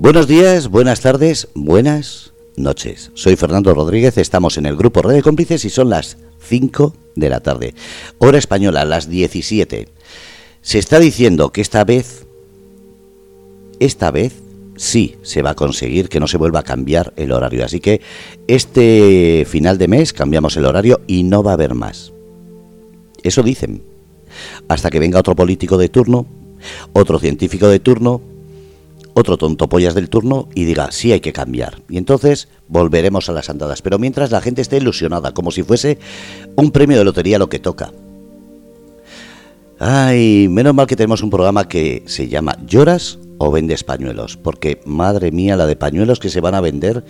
Buenos días, buenas tardes, buenas noches. Soy Fernando Rodríguez, estamos en el grupo Red de Cómplices y son las 5 de la tarde. Hora española, las 17. Se está diciendo que esta vez, esta vez, sí se va a conseguir que no se vuelva a cambiar el horario. Así que este final de mes cambiamos el horario y no va a haber más. Eso dicen. Hasta que venga otro político de turno, otro científico de turno, otro tonto pollas del turno y diga, sí hay que cambiar. Y entonces volveremos a las andadas. Pero mientras la gente esté ilusionada, como si fuese un premio de lotería lo que toca. Ay, menos mal que tenemos un programa que se llama Lloras o vendes pañuelos, porque madre mía la de pañuelos que se van a vender,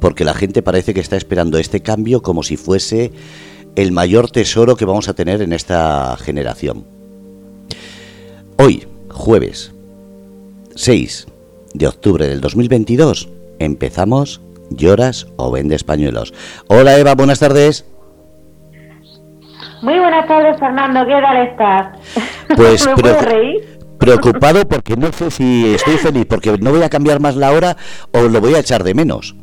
porque la gente parece que está esperando este cambio como si fuese el mayor tesoro que vamos a tener en esta generación. Hoy, jueves 6 de octubre del 2022, empezamos Lloras o vendes pañuelos. Hola Eva, buenas tardes. Muy buenas tardes, Fernando. ¿Qué tal estás? Pues ¿Me reír? preocupado porque no sé si estoy feliz porque no voy a cambiar más la hora o lo voy a echar de menos.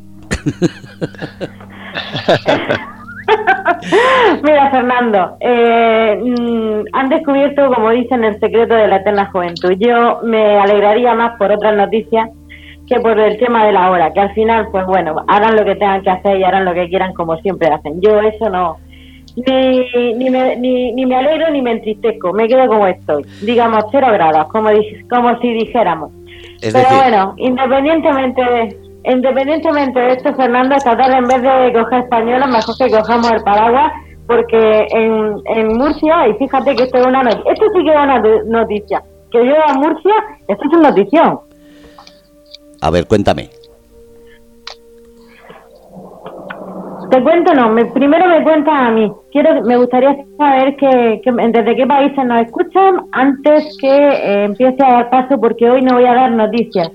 Mira, Fernando, eh, mm, han descubierto, como dicen, el secreto de la eterna juventud. Yo me alegraría más por otras noticias que por el tema de la hora, que al final, pues bueno, harán lo que tengan que hacer y harán lo que quieran como siempre hacen. Yo eso no, ni, ni, me, ni, ni me alegro ni me entristezco, me quedo como estoy, digamos cero grados, como, como si dijéramos. Pero bueno, independientemente de, independientemente de esto, Fernando, esta tarde en vez de coger española, mejor que cojamos el paraguas, porque en, en Murcia, y fíjate que esto es una noticia, esto sí que es una noticia, que yo a Murcia, esto es una notición. A ver, cuéntame. Te cuento, no, me, primero me cuentas a mí. Quiero, me gustaría saber que, desde qué países nos escuchan antes que eh, empiece a dar paso, porque hoy no voy a dar noticias.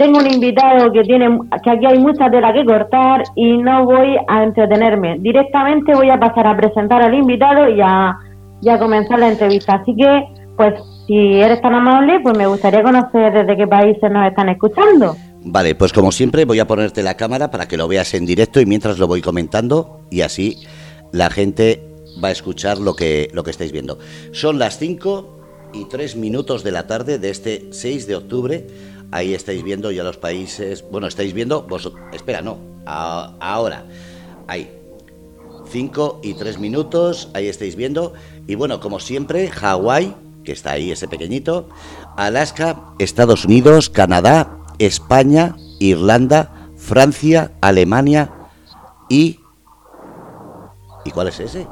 Tengo un invitado que tiene, que aquí hay mucha tela que cortar y no voy a entretenerme. Directamente voy a pasar a presentar al invitado y a, y a comenzar la entrevista. Así que, pues, si eres tan amable, pues me gustaría conocer desde qué países nos están escuchando. Vale, pues como siempre voy a ponerte la cámara para que lo veas en directo y mientras lo voy comentando y así la gente va a escuchar lo que, lo que estáis viendo. Son las 5 y 3 minutos de la tarde de este 6 de octubre. Ahí estáis viendo ya los países. Bueno, estáis viendo. Vos, espera, no. ahora. Ahí. 5 y 3 minutos. Ahí estáis viendo. Y bueno, como siempre, Hawái, que está ahí ese pequeñito. Alaska, Estados Unidos, Canadá, España, Irlanda, Francia, Alemania y... ¿Y cuál es ese?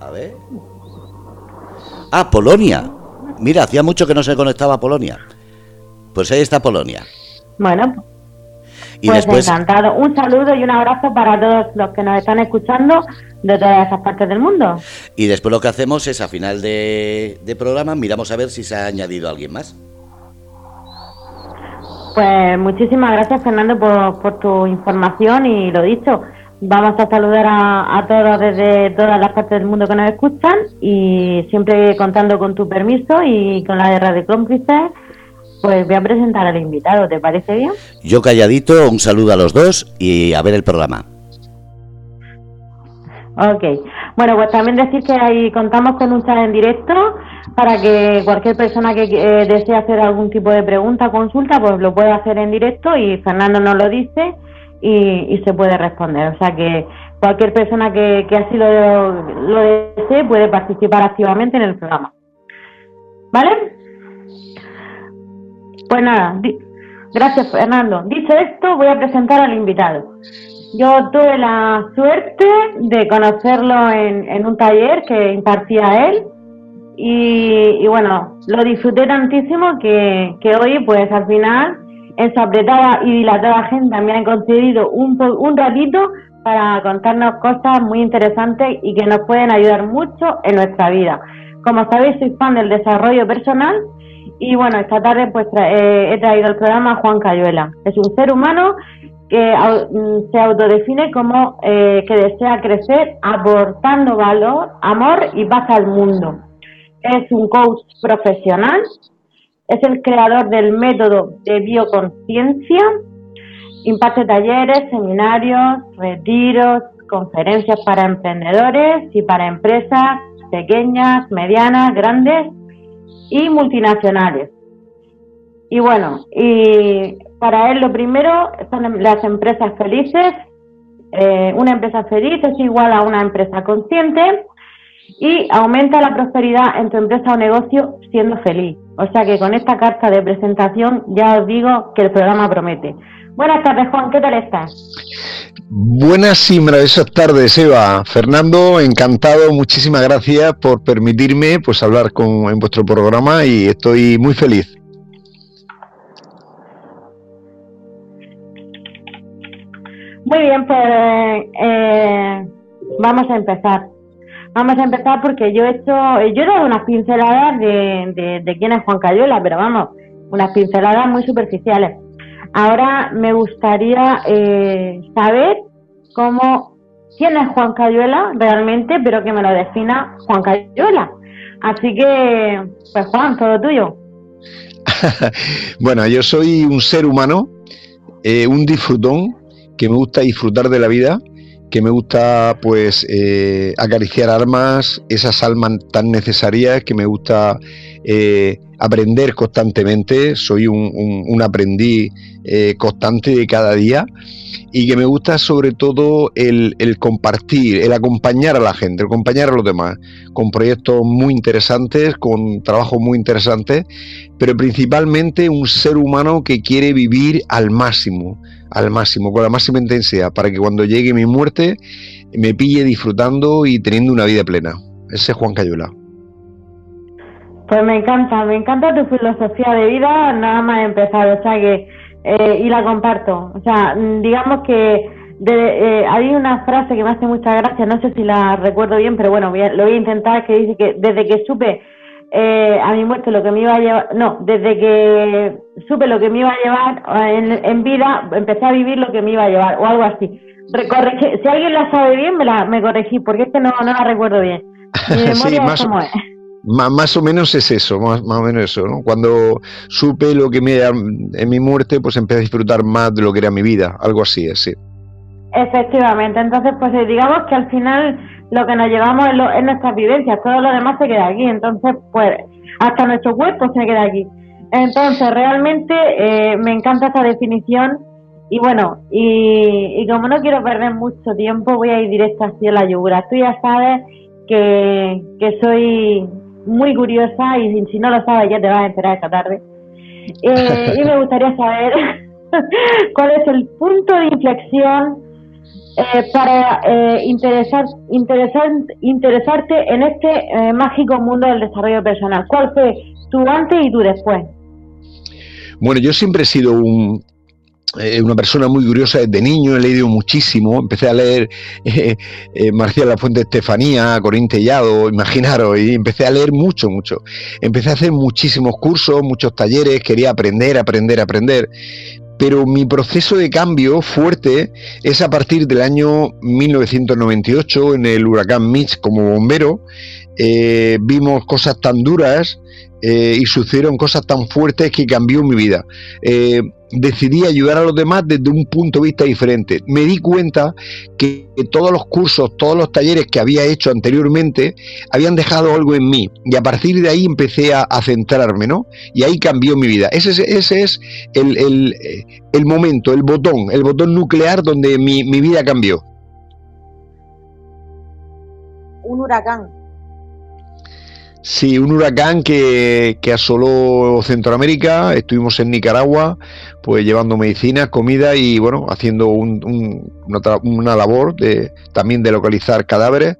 A ver. Ah, Polonia. Mira, hacía mucho que no se conectaba a Polonia. Pues ahí está Polonia. Bueno, y pues después... encantado. Un saludo y un abrazo para todos los que nos están escuchando de todas esas partes del mundo. Y después lo que hacemos es a final de, de programa miramos a ver si se ha añadido alguien más. Pues muchísimas gracias Fernando por, tu información y lo dicho, vamos a saludar a, todos desde todas las partes del mundo que nos escuchan y siempre contando con tu permiso y con la de Radio Cómplices, pues voy a presentar al invitado, ¿te parece bien? Yo calladito, un saludo a los dos y a ver el programa. Ok, bueno, pues también decir que ahí contamos con un chat en directo para que cualquier persona que eh, desee hacer algún tipo de pregunta, consulta, pues lo puede hacer en directo y Fernando nos lo dice y, se puede responder. O sea que cualquier persona que, así lo, lo desee puede participar activamente en el programa. ¿Vale? Pues nada, gracias Fernando. Dicho esto, voy a presentar al invitado. Yo tuve la suerte de conocerlo en, un taller que impartía él y, bueno, lo disfruté tantísimo que, hoy, pues al final, en apretada y dilatada agenda me han concedido un, un ratito para contarnos cosas muy interesantes y que nos pueden ayudar mucho en nuestra vida. Como sabéis, soy fan del desarrollo personal y bueno, esta tarde pues eh, he traído al programa a Juan Cayuela. Es un ser humano que mm, se autodefine como eh, que desea crecer aportando valor, amor y paz al mundo es un coach profesional es el creador del método de bioconciencia, imparte talleres, seminarios, retiros, conferencias para emprendedores y para empresas pequeñas, medianas, grandes y multinacionales. Y bueno, y para él lo primero son las empresas felices. Eh, una empresa feliz es igual a una empresa consciente y aumenta la prosperidad en tu empresa o negocio siendo feliz. O sea que con esta carta de presentación ya os digo que el programa promete. Buenas tardes, Juan, ¿qué tal estás? Buenas y maravillosas tardes, Eva. Fernando, encantado, muchísimas gracias por permitirme pues hablar con, en vuestro programa y estoy muy feliz. Muy bien, pues eh, vamos a empezar. Vamos a empezar porque yo he hecho, yo he dado unas pinceladas de, de, quién es Juan Cayola, pero vamos, unas pinceladas muy superficiales. Ahora me gustaría eh, saber cómo, quién es Juan Cayuela realmente, pero que me lo defina Juan Cayuela. Así que, pues Juan, todo tuyo. bueno, yo soy un ser humano, eh, un disfrutón, que me gusta disfrutar de la vida, que me gusta pues eh, acariciar almas, esas almas tan necesarias, que me gusta eh, aprender constantemente, soy un, aprendiz eh, constante de cada día y que me gusta sobre todo el, compartir, el acompañar a la gente, el acompañar a los demás, con proyectos muy interesantes, con trabajos muy interesantes, pero principalmente un ser humano que quiere vivir al máximo, al máximo, con la máxima intensidad, para que cuando llegue mi muerte me pille disfrutando y teniendo una vida plena. Ese es Juan Cayula. Pues me encanta, me encanta tu filosofía de vida, nada más empezar, o sea que, eh, y la comparto. O sea, digamos que de, eh, hay una frase que me hace mucha gracia, no sé si la recuerdo bien, pero bueno, lo voy a intentar, que dice que desde que supe eh, a mi muerte lo que me iba a llevar, no, desde que supe lo que me iba a llevar en, en vida, empecé a vivir lo que me iba a llevar, o algo así. si alguien la sabe bien, me la me corregí, porque es que no, no la recuerdo bien. Mi memoria es como es más o menos es eso, más, o menos eso, ¿no? Cuando supe lo que me en mi muerte, pues empecé a disfrutar más de lo que era mi vida, algo así, así. Efectivamente, entonces pues eh, digamos que al final lo que nos llevamos es, nuestras vivencias, todo lo demás se queda aquí, entonces pues hasta nuestro cuerpo se queda aquí. Entonces realmente eh, me encanta esa definición y bueno, y, y, como no quiero perder mucho tiempo, voy a ir directo hacia la yugura. Tú ya sabes que, que soy muy curiosa y si no lo sabes ya te vas a enterar esta tarde. Eh, y me gustaría saber cuál es el punto de inflexión eh, para eh, interesar, interesar, interesarte en este mágico mundo del desarrollo personal. ¿Cuál fue tu antes y tu después? Bueno, yo siempre he sido un, eh, una persona muy curiosa desde niño, he leído muchísimo, empecé a leer eh, eh, Marcial La Fuente Estefanía, Corín Tellado, imaginaros, y empecé a leer mucho, mucho. Empecé a hacer muchísimos cursos, muchos talleres, quería aprender, aprender, aprender. Pero mi proceso de cambio fuerte es a partir del año 1998 en el huracán Mitch como bombero. vimos cosas tan duras y sucedieron cosas tan fuertes que cambió mi vida decidí ayudar a los demás desde un punto de vista diferente. Me di cuenta que todos los cursos, todos los talleres que había hecho anteriormente habían dejado algo en mí y a partir de ahí empecé a, centrarme, ¿no? Y ahí cambió mi vida. Ese, ese es el, el, momento, el botón, el botón nuclear donde mi vida cambió. Un huracán. Sí, un huracán que, que, asoló Centroamérica, estuvimos en Nicaragua, pues llevando medicinas, comida y bueno, haciendo un, una, labor de, también de localizar cadáveres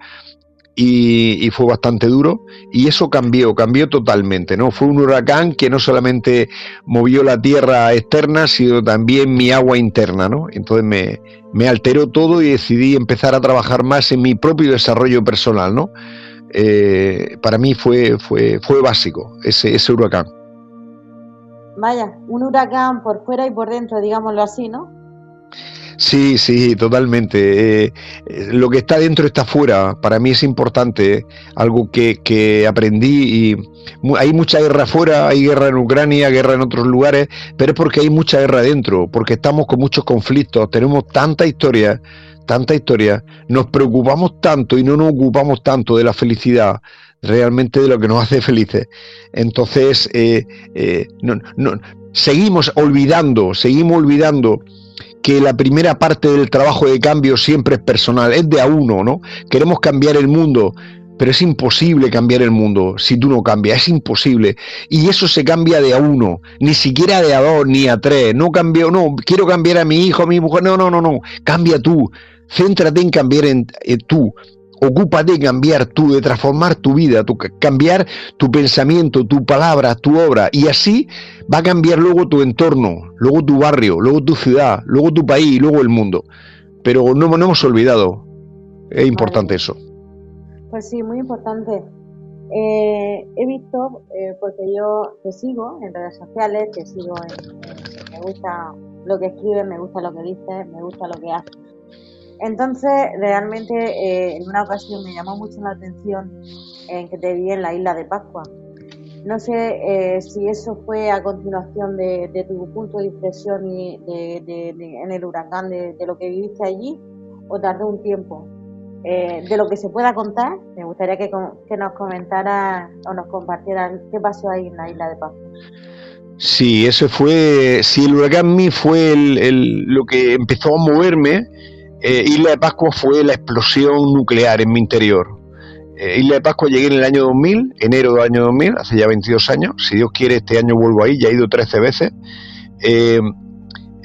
y, fue bastante duro y eso cambió, cambió totalmente, ¿no? Fue un huracán que no solamente movió la tierra externa, sino también mi agua interna, ¿no? Entonces me, me alteró todo y decidí empezar a trabajar más en mi propio desarrollo personal, ¿no? Eh, para mí fue, fue, fue básico ese, ese huracán. Vaya, un huracán por fuera y por dentro, digámoslo así, ¿no? Sí, sí, totalmente. Eh, eh, lo que está dentro está fuera. Para mí es importante, algo que, que aprendí y hay mucha guerra afuera, hay guerra en Ucrania, guerra en otros lugares, pero es porque hay mucha guerra dentro, porque estamos con muchos conflictos, tenemos tanta historia, tanta historia, nos preocupamos tanto y no nos ocupamos tanto de la felicidad, realmente de lo que nos hace felices. Entonces, eh, no, no, seguimos olvidando, seguimos olvidando que la primera parte del trabajo de cambio siempre es personal, es de a uno, ¿no? Queremos cambiar el mundo, pero es imposible cambiar el mundo si tú no cambias, es imposible. Y eso se cambia de a uno, ni siquiera de a dos, ni a tres. No cambio, no, quiero cambiar a mi hijo, a mi mujer, no, no, no, no, cambia tú. Céntrate en cambiar en, tú. Ocupa de cambiar tú, de transformar tu vida, tu, cambiar tu pensamiento, tu palabra, tu obra. Y así va a cambiar luego tu entorno, luego tu barrio, luego tu ciudad, luego tu país y luego el mundo. Pero no, no hemos olvidado. Es importante eso. Pues sí, muy importante. Eh, he visto, eh, porque yo te sigo en redes sociales, te sigo en, me gusta lo que escribes, me gusta lo que dices, me gusta lo que haces. Entonces, realmente, eh, en una ocasión me llamó mucho la atención en que te vi en la isla de Pascua. No sé eh, si eso fue a continuación de, tu punto de inflexión y en el huracán de, lo que viviste allí o tardó un tiempo. Eh, de lo que se pueda contar, me gustaría que, nos comentara o nos compartieran qué pasó ahí en la isla de Pascua. Sí, eso fue, si el huracán mí fue lo que empezó a moverme, eh, Isla de Pascua fue la explosión nuclear en mi interior. Eh, Isla de Pascua llegué en el año 2000, enero del año 2000, hace ya 22 años. Si Dios quiere, este año vuelvo ahí, ya he ido 13 veces.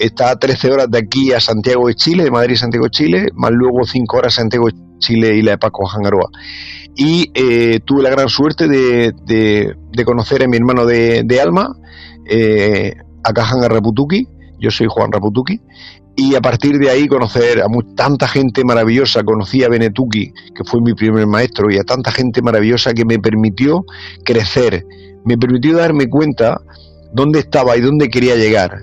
Está a 13 horas de aquí a Santiago de Chile, de Madrid a Santiago de Chile, más luego 5 horas a Santiago de Chile, Isla de Pascua, Jangaroa. Y eh, tuve la gran suerte de, conocer a mi hermano de, alma, eh, acá Raputuki, yo soy Juan Raputuki, y a partir de ahí conocer a tanta gente maravillosa, conocí a Benetuki, que fue mi primer maestro, y a tanta gente maravillosa que me permitió crecer, me permitió darme cuenta dónde estaba y dónde quería llegar.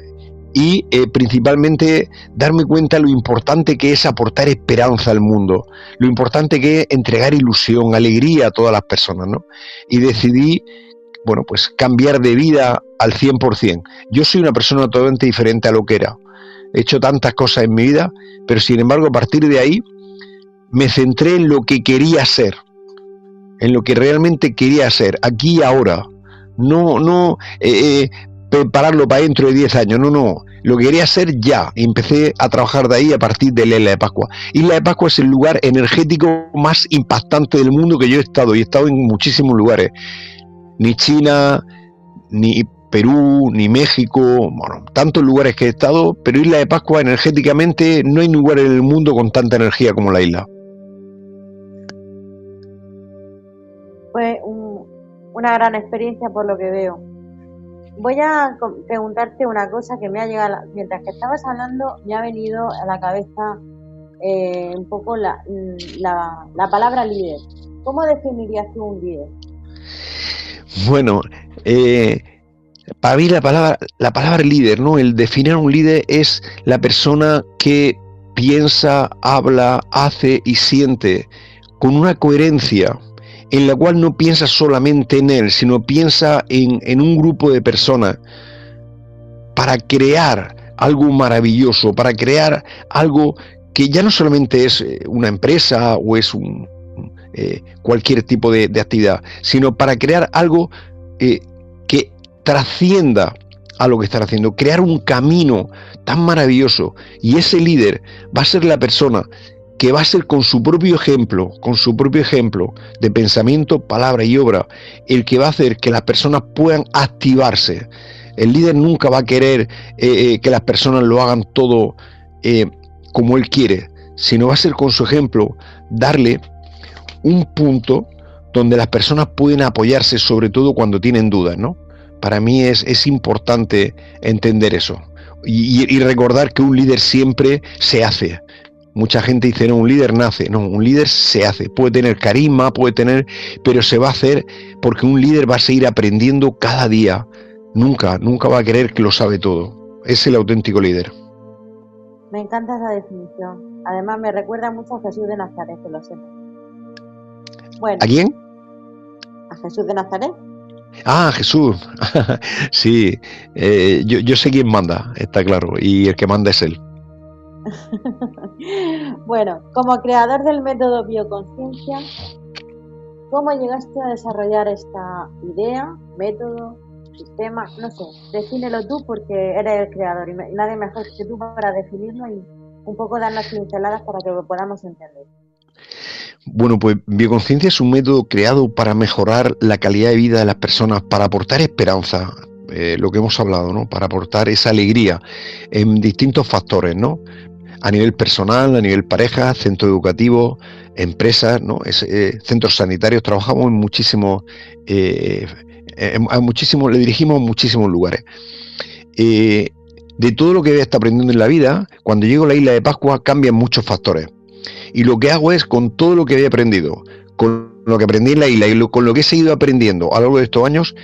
Y eh, principalmente darme cuenta lo importante que es aportar esperanza al mundo, lo importante que es entregar ilusión, alegría a todas las personas, ¿no? Y decidí, bueno, pues cambiar de vida al 100%. Yo soy una persona totalmente diferente a lo que era he hecho tantas cosas en mi vida, pero sin embargo a partir de ahí me centré en lo que quería ser, en lo que realmente quería ser, aquí y ahora. No, no eh, eh, prepararlo para dentro de 10 años, no, no. Lo que quería hacer ya. Empecé a trabajar de ahí a partir de la Isla de Pascua. Isla de Pascua es el lugar energético más impactante del mundo que yo he estado. Y he estado en muchísimos lugares. Ni China, ni Perú, ni México, bueno, tantos lugares que he estado, pero Isla de Pascua energéticamente no hay lugar en el mundo con tanta energía como la isla. Fue una gran experiencia por lo que veo. Voy a preguntarte una cosa que me ha llegado, mientras que estabas hablando, me ha venido a la cabeza eh, un poco la, la, la palabra líder. ¿Cómo definirías tú un líder? Bueno, eh, para mí la palabra, la palabra líder, ¿no? El definir un líder es la persona que piensa, habla, hace y siente con una coherencia en la cual no piensa solamente en él, sino piensa en, en un grupo de personas para crear algo maravilloso, para crear algo que ya no solamente es eh, una empresa o es un, eh, cualquier tipo de, actividad, sino para crear algo eh, trascienda a lo que están haciendo, crear un camino tan maravilloso. Y ese líder va a ser la persona que va a ser con su propio ejemplo, con su propio ejemplo de pensamiento, palabra y obra, el que va a hacer que las personas puedan activarse. El líder nunca va a querer eh, eh, que las personas lo hagan todo eh, como él quiere, sino va a ser con su ejemplo darle un punto donde las personas pueden apoyarse, sobre todo cuando tienen dudas, ¿no? Para mí es, es importante entender eso y, recordar que un líder siempre se hace. Mucha gente dice, no, un líder nace. No, un líder se hace. Puede tener carisma, puede tener, pero se va a hacer porque un líder va a seguir aprendiendo cada día. Nunca, nunca va a creer que lo sabe todo. Es el auténtico líder. Me encanta esa definición. Además, me recuerda mucho a Jesús de Nazaret, que lo sé. Bueno, ¿A quién? A Jesús de Nazaret. Ah, Jesús. sí, eh, yo, yo sé quién manda, está claro, y el que manda es él. bueno, como creador del método bioconciencia, ¿cómo llegaste a desarrollar esta idea, método, sistema? No sé, defínelo tú porque eres el creador y nadie mejor que tú para definirlo y un poco darnos pinceladas para que lo podamos entender. Bueno, pues bioconciencia es un método creado para mejorar la calidad de vida de las personas, para aportar esperanza, eh, lo que hemos hablado, ¿no? Para aportar esa alegría en distintos factores, ¿no? A nivel personal, a nivel pareja, centro educativo, empresas, ¿no? Eh, centros sanitarios, trabajamos en muchísimos, eh, muchísimos, le dirigimos a muchísimos lugares. de todo lo que está aprendiendo en la vida, cuando llego a la isla de Pascua cambian muchos factores. Y lo que hago es, con todo lo que había aprendido, con lo que aprendí en la isla y con lo que he seguido aprendiendo a lo largo de estos años,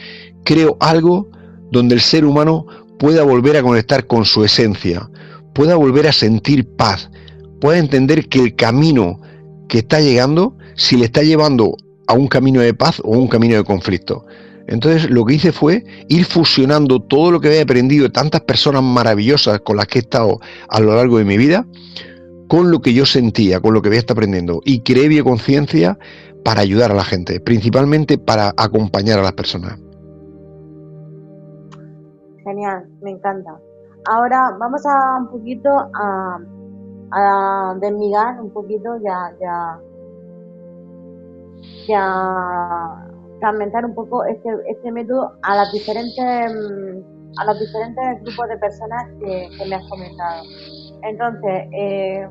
creo algo donde el ser humano pueda volver a conectar con su esencia, pueda volver a sentir paz, pueda entender que el camino que está llegando, si le está llevando a un camino de paz o un camino de conflicto. Entonces lo que hice fue ir fusionando todo lo que había aprendido de tantas personas maravillosas con las que he estado a lo largo de mi vida, con lo que yo sentía, con lo que había estado aprendiendo. Y creé bioconciencia para ayudar a la gente, principalmente para acompañar a las personas. Genial, me encanta. Ahora vamos a un poquito a, a desmigar un poquito, ya, ya, ya fragmentar un poco este, este método a las diferentes a los diferentes grupos de personas que, me has comentado. Entonces, eh,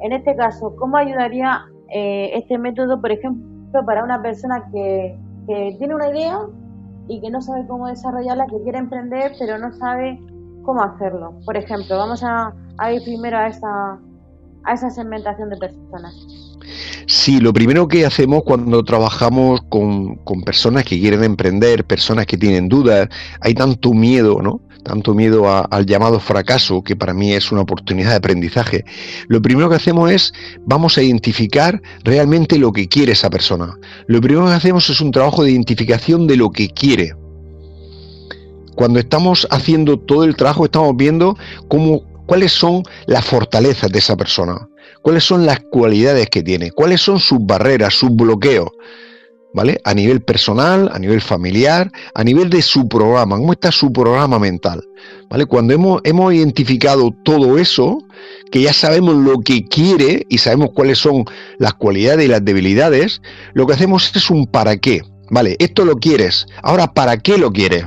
en este caso, ¿cómo ayudaría eh, este método, por ejemplo, para una persona que, tiene una idea y que no sabe cómo desarrollarla, que quiere emprender, pero no sabe cómo hacerlo? Por ejemplo, vamos a, ir primero a esa, a esa segmentación de personas. Sí, lo primero que hacemos cuando trabajamos con, con, personas que quieren emprender, personas que tienen dudas, hay tanto miedo, ¿no? Tanto miedo al llamado fracaso, que para mí es una oportunidad de aprendizaje. Lo primero que hacemos es, vamos a identificar realmente lo que quiere esa persona. Lo primero que hacemos es un trabajo de identificación de lo que quiere. Cuando estamos haciendo todo el trabajo, estamos viendo cómo, cuáles son las fortalezas de esa persona cuáles son las cualidades que tiene, cuáles son sus barreras, sus bloqueos, ¿vale? A nivel personal, a nivel familiar, a nivel de su programa, cómo está su programa mental, ¿vale? Cuando hemos, hemos identificado todo eso, que ya sabemos lo que quiere y sabemos cuáles son las cualidades y las debilidades, lo que hacemos es un para qué, ¿vale? Esto lo quieres, ahora ¿para qué lo quieres?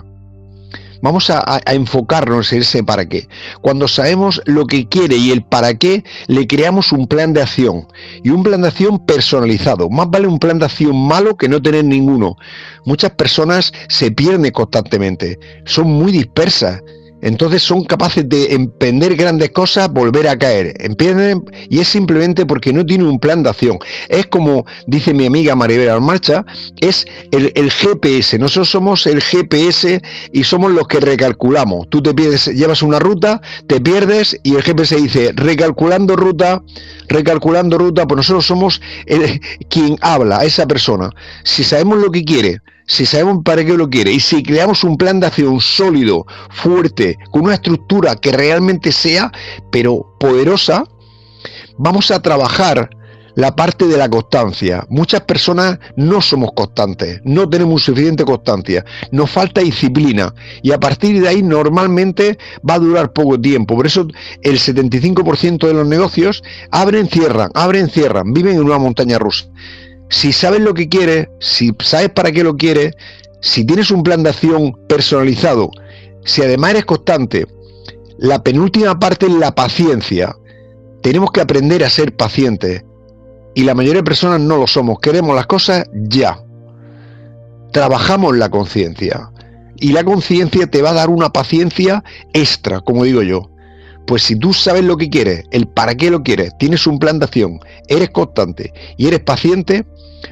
Vamos a, enfocarnos en ese para qué. Cuando sabemos lo que quiere y el para qué, le creamos un plan de acción. Y un plan de acción personalizado. Más vale un plan de acción malo que no tener ninguno. Muchas personas se pierden constantemente. Son muy dispersas entonces son capaces de emprender grandes cosas, volver a caer. Empiezan y es simplemente porque no tienen un plan de acción. Es como dice mi amiga Maribel Marcha, es el, GPS. Nosotros somos el GPS y somos los que recalculamos. Tú te pierdes, llevas una ruta, te pierdes y el GPS dice recalculando ruta, recalculando ruta, pues nosotros somos el, quien habla a esa persona. Si sabemos lo que quiere, si sabemos para qué lo quiere y si creamos un plan de acción sólido, fuerte, con una estructura que realmente sea, pero poderosa, vamos a trabajar la parte de la constancia. Muchas personas no somos constantes, no tenemos suficiente constancia, nos falta disciplina y a partir de ahí normalmente va a durar poco tiempo. Por eso el 75% de los negocios abren, cierran, abren, cierran, viven en una montaña rusa si sabes lo que quieres, si sabes para qué lo quieres, si tienes un plan de acción personalizado, si además eres constante, la penúltima parte es la paciencia. Tenemos que aprender a ser pacientes. Y la mayoría de personas no lo somos. Queremos las cosas ya. Trabajamos la conciencia. Y la conciencia te va a dar una paciencia extra, como digo yo. Pues si tú sabes lo que quieres, el para qué lo quieres, tienes un plan de acción, eres constante y eres paciente,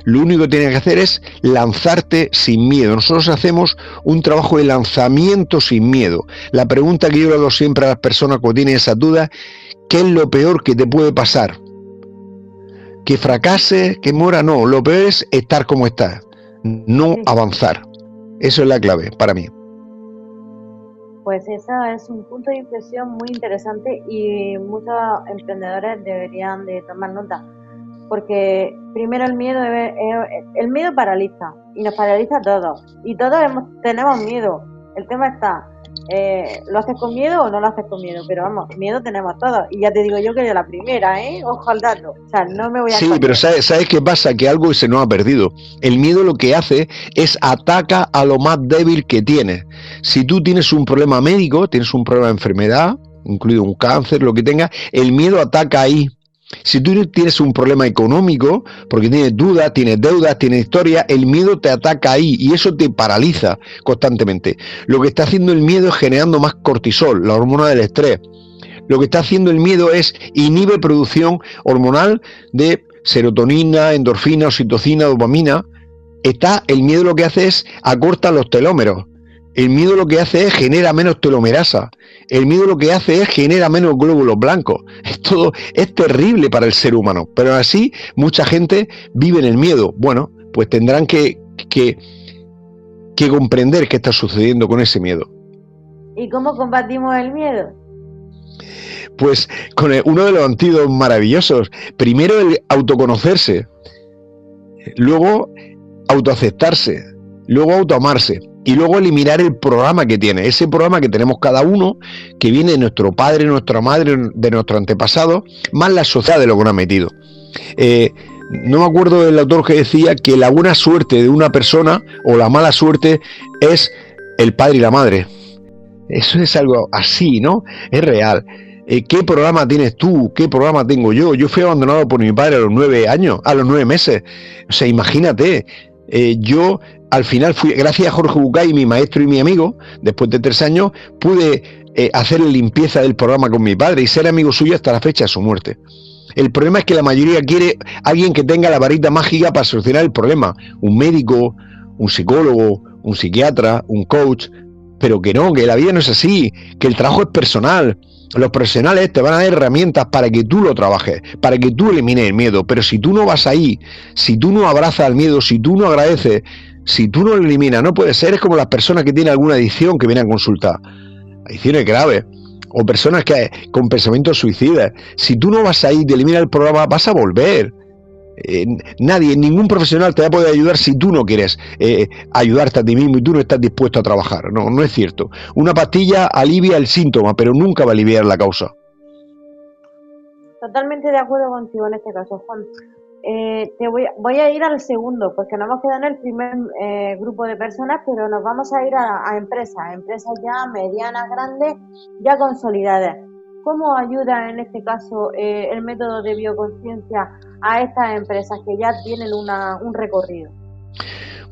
lo único que tienes que hacer es lanzarte sin miedo. Nosotros hacemos un trabajo de lanzamiento sin miedo. La pregunta que yo le hago siempre a las personas cuando tienen esa duda, ¿qué es lo peor que te puede pasar? Que fracase, que muera, no. Lo peor es estar como estás, no avanzar. Eso es la clave para mí. Pues eso es un punto de inflexión muy interesante y muchos emprendedores deberían de tomar nota porque primero el miedo el miedo paraliza y nos paraliza a todos y todos tenemos miedo el tema está eh, ¿lo haces con miedo o no lo haces con miedo? Pero vamos, miedo tenemos todos. Y ya te digo yo que yo la primera, ¿eh? Ojo al dato. O sea, no me voy a... Sí, pero ¿sabes, ¿sabes qué pasa? Que algo se nos ha perdido. El miedo lo que hace es ataca a lo más débil que tienes. Si tú tienes un problema médico, tienes un problema de enfermedad, incluido un cáncer, lo que tengas, el miedo ataca ahí. Si tú tienes un problema económico, porque tienes dudas, tienes deudas, tienes historia, el miedo te ataca ahí y eso te paraliza constantemente. Lo que está haciendo el miedo es generando más cortisol, la hormona del estrés. Lo que está haciendo el miedo es inhibe producción hormonal de serotonina, endorfina, oxitocina, dopamina. Está, el miedo lo que hace es acorta los telómeros. El miedo lo que hace es genera menos telomerasa. El miedo lo que hace es genera menos glóbulos blancos. Es todo es terrible para el ser humano. Pero así mucha gente vive en el miedo. Bueno, pues tendrán que, que, que comprender qué está sucediendo con ese miedo. ¿Y cómo combatimos el miedo? Pues con uno de los antídotos maravillosos. Primero el autoconocerse. Luego autoaceptarse. Luego autoamarse y luego eliminar el programa que tiene, ese programa que tenemos cada uno, que viene de nuestro padre, nuestra madre, de nuestro antepasado, más la sociedad de lo que nos ha metido. Eh, no me acuerdo del autor que decía que la buena suerte de una persona o la mala suerte es el padre y la madre. Eso es algo así, ¿no? Es real. Eh, ¿Qué programa tienes tú? ¿Qué programa tengo yo? Yo fui abandonado por mi padre a los nueve años, a los nueve meses. O sea, imagínate, eh, yo al final fui, gracias a Jorge Bucay, mi maestro y mi amigo, después de tres años, pude eh, hacer limpieza del programa con mi padre y ser amigo suyo hasta la fecha de su muerte. El problema es que la mayoría quiere alguien que tenga la varita mágica para solucionar el problema. Un médico, un psicólogo, un psiquiatra, un coach. Pero que no, que la vida no es así, que el trabajo es personal. Los profesionales te van a dar herramientas para que tú lo trabajes, para que tú elimines el miedo. Pero si tú no vas ahí, si tú no abrazas el miedo, si tú no agradeces, si tú no lo eliminas, no puede ser, es como las personas que tienen alguna adicción que vienen a consultar. Adicciones graves. O personas que con pensamientos suicidas. Si tú no vas ahí y te eliminas el programa, vas a volver. Eh, nadie, ningún profesional te va a poder ayudar si tú no quieres eh, ayudarte a ti mismo y tú no estás dispuesto a trabajar. No, no es cierto. Una pastilla alivia el síntoma, pero nunca va a aliviar la causa. Totalmente de acuerdo contigo en este caso, Juan. Eh, te voy, voy, a ir al segundo, porque no hemos quedado en el primer grupo de personas, pero nos vamos a ir a, empresas, empresas ya medianas, grandes, ya consolidadas. ¿Cómo ayuda en este caso eh, el método de bioconciencia a estas empresas que ya tienen una, un recorrido?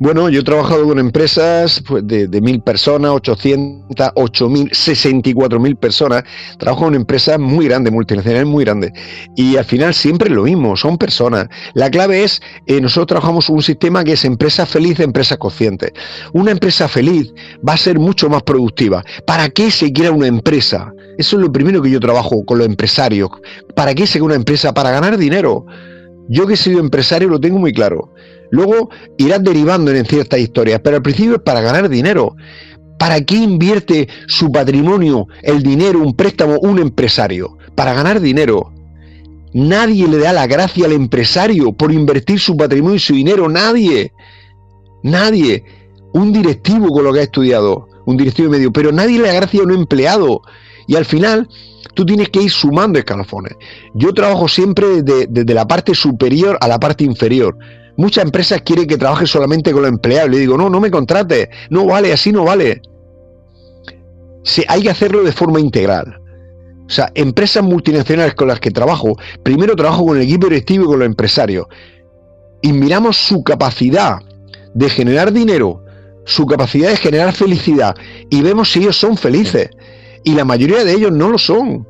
Bueno, yo he trabajado con empresas pues, de, mil personas, 800, 8000, 64 mil personas. Trabajo con empresas muy grandes, multinacionales muy grandes. Y al final siempre lo mismo, son personas. La clave es, eh, nosotros trabajamos un sistema que es empresa feliz, empresa consciente. Una empresa feliz va a ser mucho más productiva. ¿Para qué se quiera una empresa? Eso es lo primero que yo trabajo con los empresarios. ¿Para qué se una empresa? Para ganar dinero. Yo que he sido empresario lo tengo muy claro. Luego irás derivando en ciertas historias, pero al principio es para ganar dinero. ¿Para qué invierte su patrimonio, el dinero, un préstamo, un empresario? Para ganar dinero. Nadie le da la gracia al empresario por invertir su patrimonio y su dinero. Nadie. Nadie. Un directivo con lo que ha estudiado. Un directivo medio. Pero nadie le da gracia a un empleado. Y al final, tú tienes que ir sumando escalafones. Yo trabajo siempre desde, la parte superior a la parte inferior. Muchas empresas quieren que trabaje solamente con los empleados. Le digo, no, no me contrates. No vale, así no vale. hay que hacerlo de forma integral. O sea, empresas multinacionales con las que trabajo, primero trabajo con el equipo directivo y con los empresarios. Y miramos su capacidad de generar dinero, su capacidad de generar felicidad. Y vemos si ellos son felices. Y la mayoría de ellos no lo son.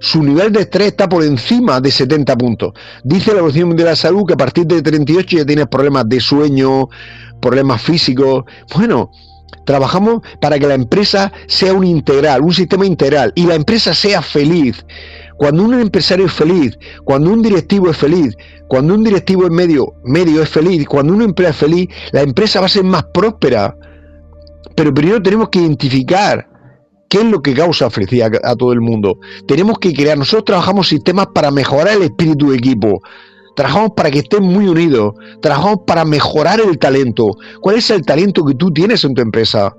su nivel de estrés está por encima de 70 puntos. Dice la Organización de la Salud que a partir de 38 ya tienes problemas de sueño, problemas físicos. Bueno, trabajamos para que la empresa sea un integral, un sistema integral y la empresa sea feliz. Cuando un empresario es feliz, cuando un directivo es feliz, cuando un directivo en medio, medio es feliz, cuando un empleado es feliz, la empresa va a ser más próspera. Pero primero tenemos que identificar qué es lo que causa felicidad a todo el mundo. Tenemos que crear, nosotros trabajamos sistemas para mejorar el espíritu de equipo. Trabajamos para que estén muy unidos. Trabajamos para mejorar el talento. ¿Cuál es el talento que tú tienes en tu empresa?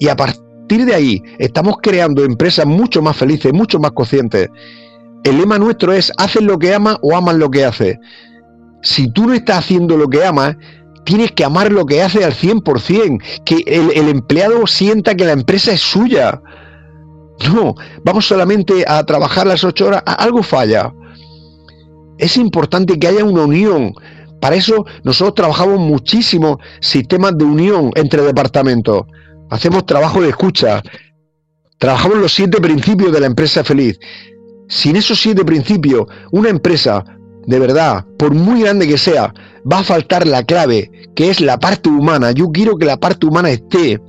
Y a partir de ahí estamos creando empresas mucho más felices, mucho más conscientes. El lema nuestro es, haces lo que amas o amas lo que haces. Si tú no estás haciendo lo que amas, tienes que amar lo que hace al 100%, que el, empleado sienta que la empresa es suya. No, vamos solamente a trabajar las ocho horas, algo falla. Es importante que haya una unión. Para eso nosotros trabajamos muchísimo sistemas de unión entre departamentos. Hacemos trabajo de escucha. Trabajamos los siete principios de la empresa feliz. Sin esos siete principios, una empresa, de verdad, por muy grande que sea, va a faltar la clave, que es la parte humana. Yo quiero que la parte humana esté.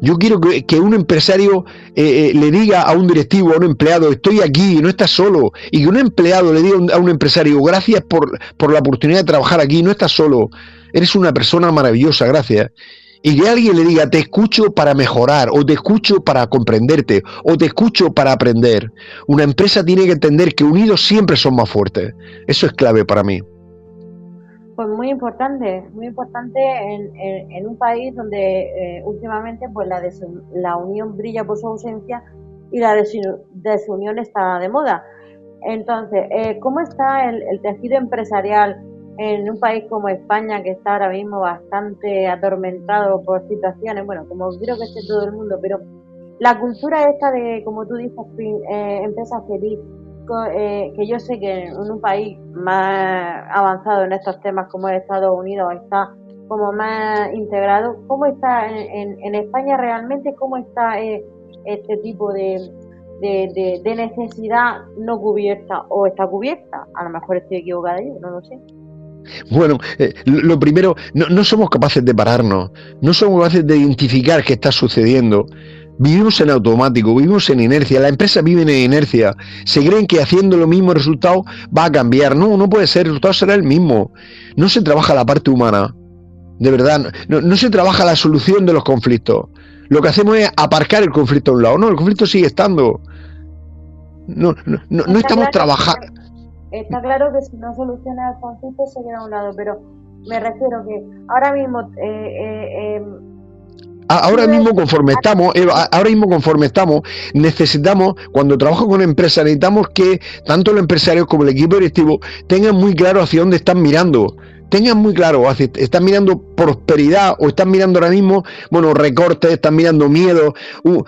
Yo quiero que, un empresario eh, eh, le diga a un directivo, a un empleado, estoy aquí, no estás solo. Y que un empleado le diga a un empresario, gracias por, por la oportunidad de trabajar aquí, no estás solo. Eres una persona maravillosa, gracias y que alguien le diga te escucho para mejorar o te escucho para comprenderte o te escucho para aprender. Una empresa tiene que entender que unidos siempre son más fuertes. Eso es clave para mí. Pues muy importante, muy importante en, un país donde eh, últimamente pues la, la unión brilla por su ausencia y la desunión está de moda. Entonces, eh, ¿cómo está el tejido empresarial en un país como España, que está ahora mismo bastante atormentado por situaciones, bueno, como creo que esté todo el mundo, pero la cultura esta de, como tú dices, eh, empresa feliz, eh, que yo sé que en un país más avanzado en estos temas como es Estados Unidos está como más integrado, ¿cómo está en, España realmente? ¿Cómo está eh, este tipo de, necesidad no cubierta o está cubierta? A lo mejor estoy equivocada yo, no lo sé. Bueno, eh, lo primero, no, somos capaces de pararnos, no somos capaces de identificar qué está sucediendo. Vivimos en automático, vivimos en inercia, la empresa vive en inercia, se creen que haciendo lo mismo el resultado va a cambiar. No, no puede ser, el resultado será el mismo. No se trabaja la parte humana, de verdad, no, no se trabaja la solución de los conflictos. Lo que hacemos es aparcar el conflicto a un lado. No, el conflicto sigue estando. No, no, no, estamos trabajando está claro que si no soluciona el conflicto se queda a un lado, pero me refiero que ahora mismo... Eh, eh, em, Ahora mismo conforme estamos, ahora mismo conforme estamos, necesitamos, cuando trabajo con empresas, necesitamos que tanto los empresarios como el equipo directivo tengan muy claro hacia dónde están mirando. Tengan muy claro, están mirando prosperidad o están mirando ahora mismo, bueno, recortes, están mirando miedo.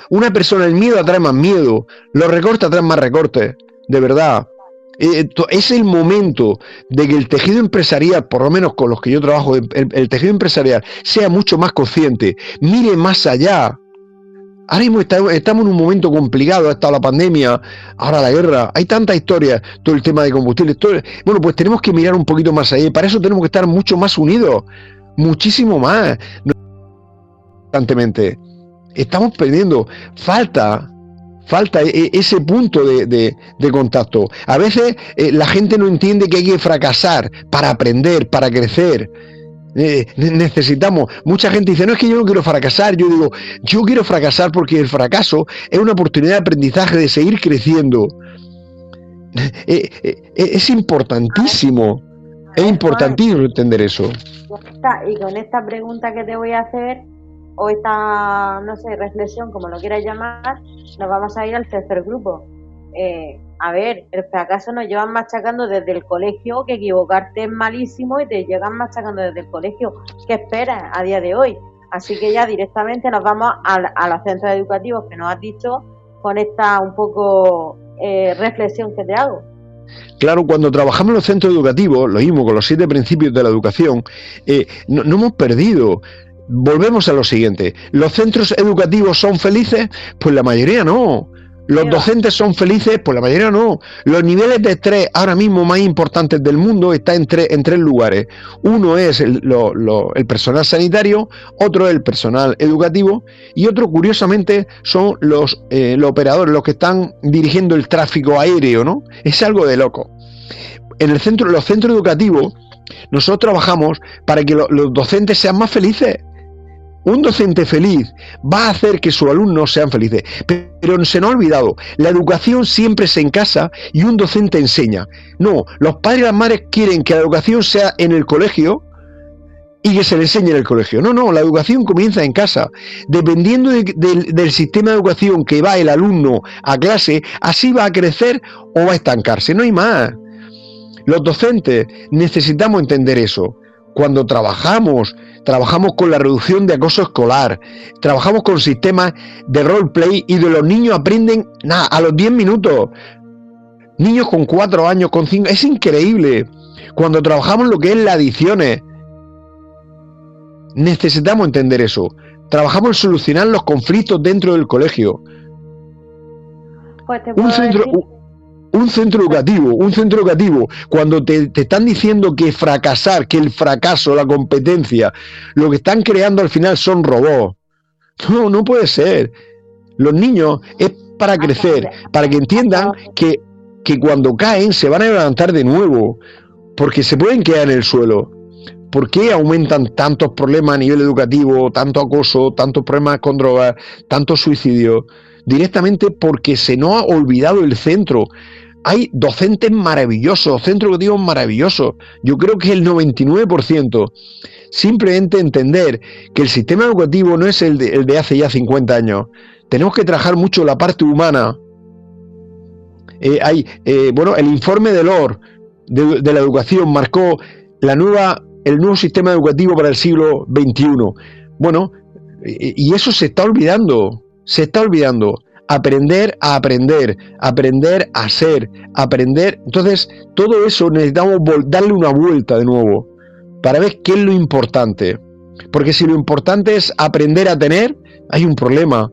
Una persona, el miedo atrae más miedo, los recortes atraen más recortes, de verdad. Eh, es el momento de que el tejido empresarial, por lo menos con los que yo trabajo, el, tejido empresarial sea mucho más consciente, mire más allá. Ahora mismo estamos en un momento complicado, ha estado la pandemia, ahora la guerra, hay tantas historias, todo el tema de combustible. bueno, pues tenemos que mirar un poquito más allá y para eso tenemos que estar mucho más unidos, muchísimo más. Constantemente. Estamos perdiendo. Falta Falta e, e, ese punto de, contacto. A veces eh, la gente no entiende que hay que fracasar para aprender, para crecer. Eh, necesitamos, mucha gente dice, no es que yo no quiero fracasar, yo digo, yo quiero fracasar porque el fracaso es una oportunidad de aprendizaje, de seguir creciendo. Eh, es importantísimo, es importantísimo entender eso. Y con esta pregunta que te voy a hacer, o esta, no sé, reflexión, como lo quieras llamar, nos vamos a ir al tercer grupo. Eh, a ver, el fracaso nos llevan machacando desde el colegio, que equivocarte es malísimo y te llegan machacando desde el colegio. ¿Qué esperas a día de hoy? Así que ya directamente nos vamos a, los centros educativos que nos has dicho con esta un poco eh, reflexión que te hago. Claro, cuando trabajamos en los centros educativos, lo mismo con los siete principios de la educación, eh, no, hemos perdido Volvemos a lo siguiente. ¿Los centros educativos son felices? Pues la mayoría no. Los docentes son felices, pues la mayoría no. Los niveles de estrés ahora mismo más importantes del mundo están en, tres, en tres lugares. Uno es el, personal sanitario, otro es el personal educativo y otro, curiosamente, son los, eh, los operadores, los que están dirigiendo el tráfico aéreo, ¿no? Es algo de loco. En el centro, los centros educativos, nosotros trabajamos para que los docentes sean más felices. Un docente feliz va a hacer que sus alumnos sean felices. Pero se nos ha olvidado, la educación siempre es en casa y un docente enseña. No, los padres y las madres quieren que la educación sea en el colegio y que se le enseñe en el colegio. No, no, la educación comienza en casa. Dependiendo del sistema de educación que va el alumno a clase, así va a crecer o va a estancarse. No hay más. Los docentes necesitamos entender eso. Cuando trabajamos trabajamos con la reducción de acoso escolar, trabajamos con sistemas de roleplay y de los niños aprenden nada, a los 10 minutos. Niños con 4 años, con 5, es increíble. Cuando trabajamos lo que es las adiciones, necesitamos entender eso. Trabajamos en solucionar los conflictos dentro del colegio. Pues un centro, un centro educativo, un centro educativo, cuando te, están diciendo que fracasar, que el fracaso, la competencia, lo que están creando al final son robots. No, no puede ser. Los niños es para crecer, para que entiendan que, que cuando caen se van a levantar de nuevo, porque se pueden quedar en el suelo. ¿Por qué aumentan tantos problemas a nivel educativo, tanto acoso, tantos problemas con drogas, tantos suicidios? Directamente porque se nos ha olvidado el centro hay docentes maravillosos, centros educativos maravillosos. Yo creo que el 99%. Simplemente entender que el sistema educativo no es el de, hace ya 50 años. Tenemos que trabajar mucho la parte humana. Eh, hay, eh, bueno, el informe de LOR de, la educación marcó la nueva, el nuevo sistema educativo para el siglo XXI. Bueno, y eso se está olvidando, se está olvidando aprender a aprender, aprender a ser, aprender. Entonces, todo eso necesitamos darle una vuelta de nuevo para ver qué es lo importante. Porque si lo importante es aprender a tener, hay un problema.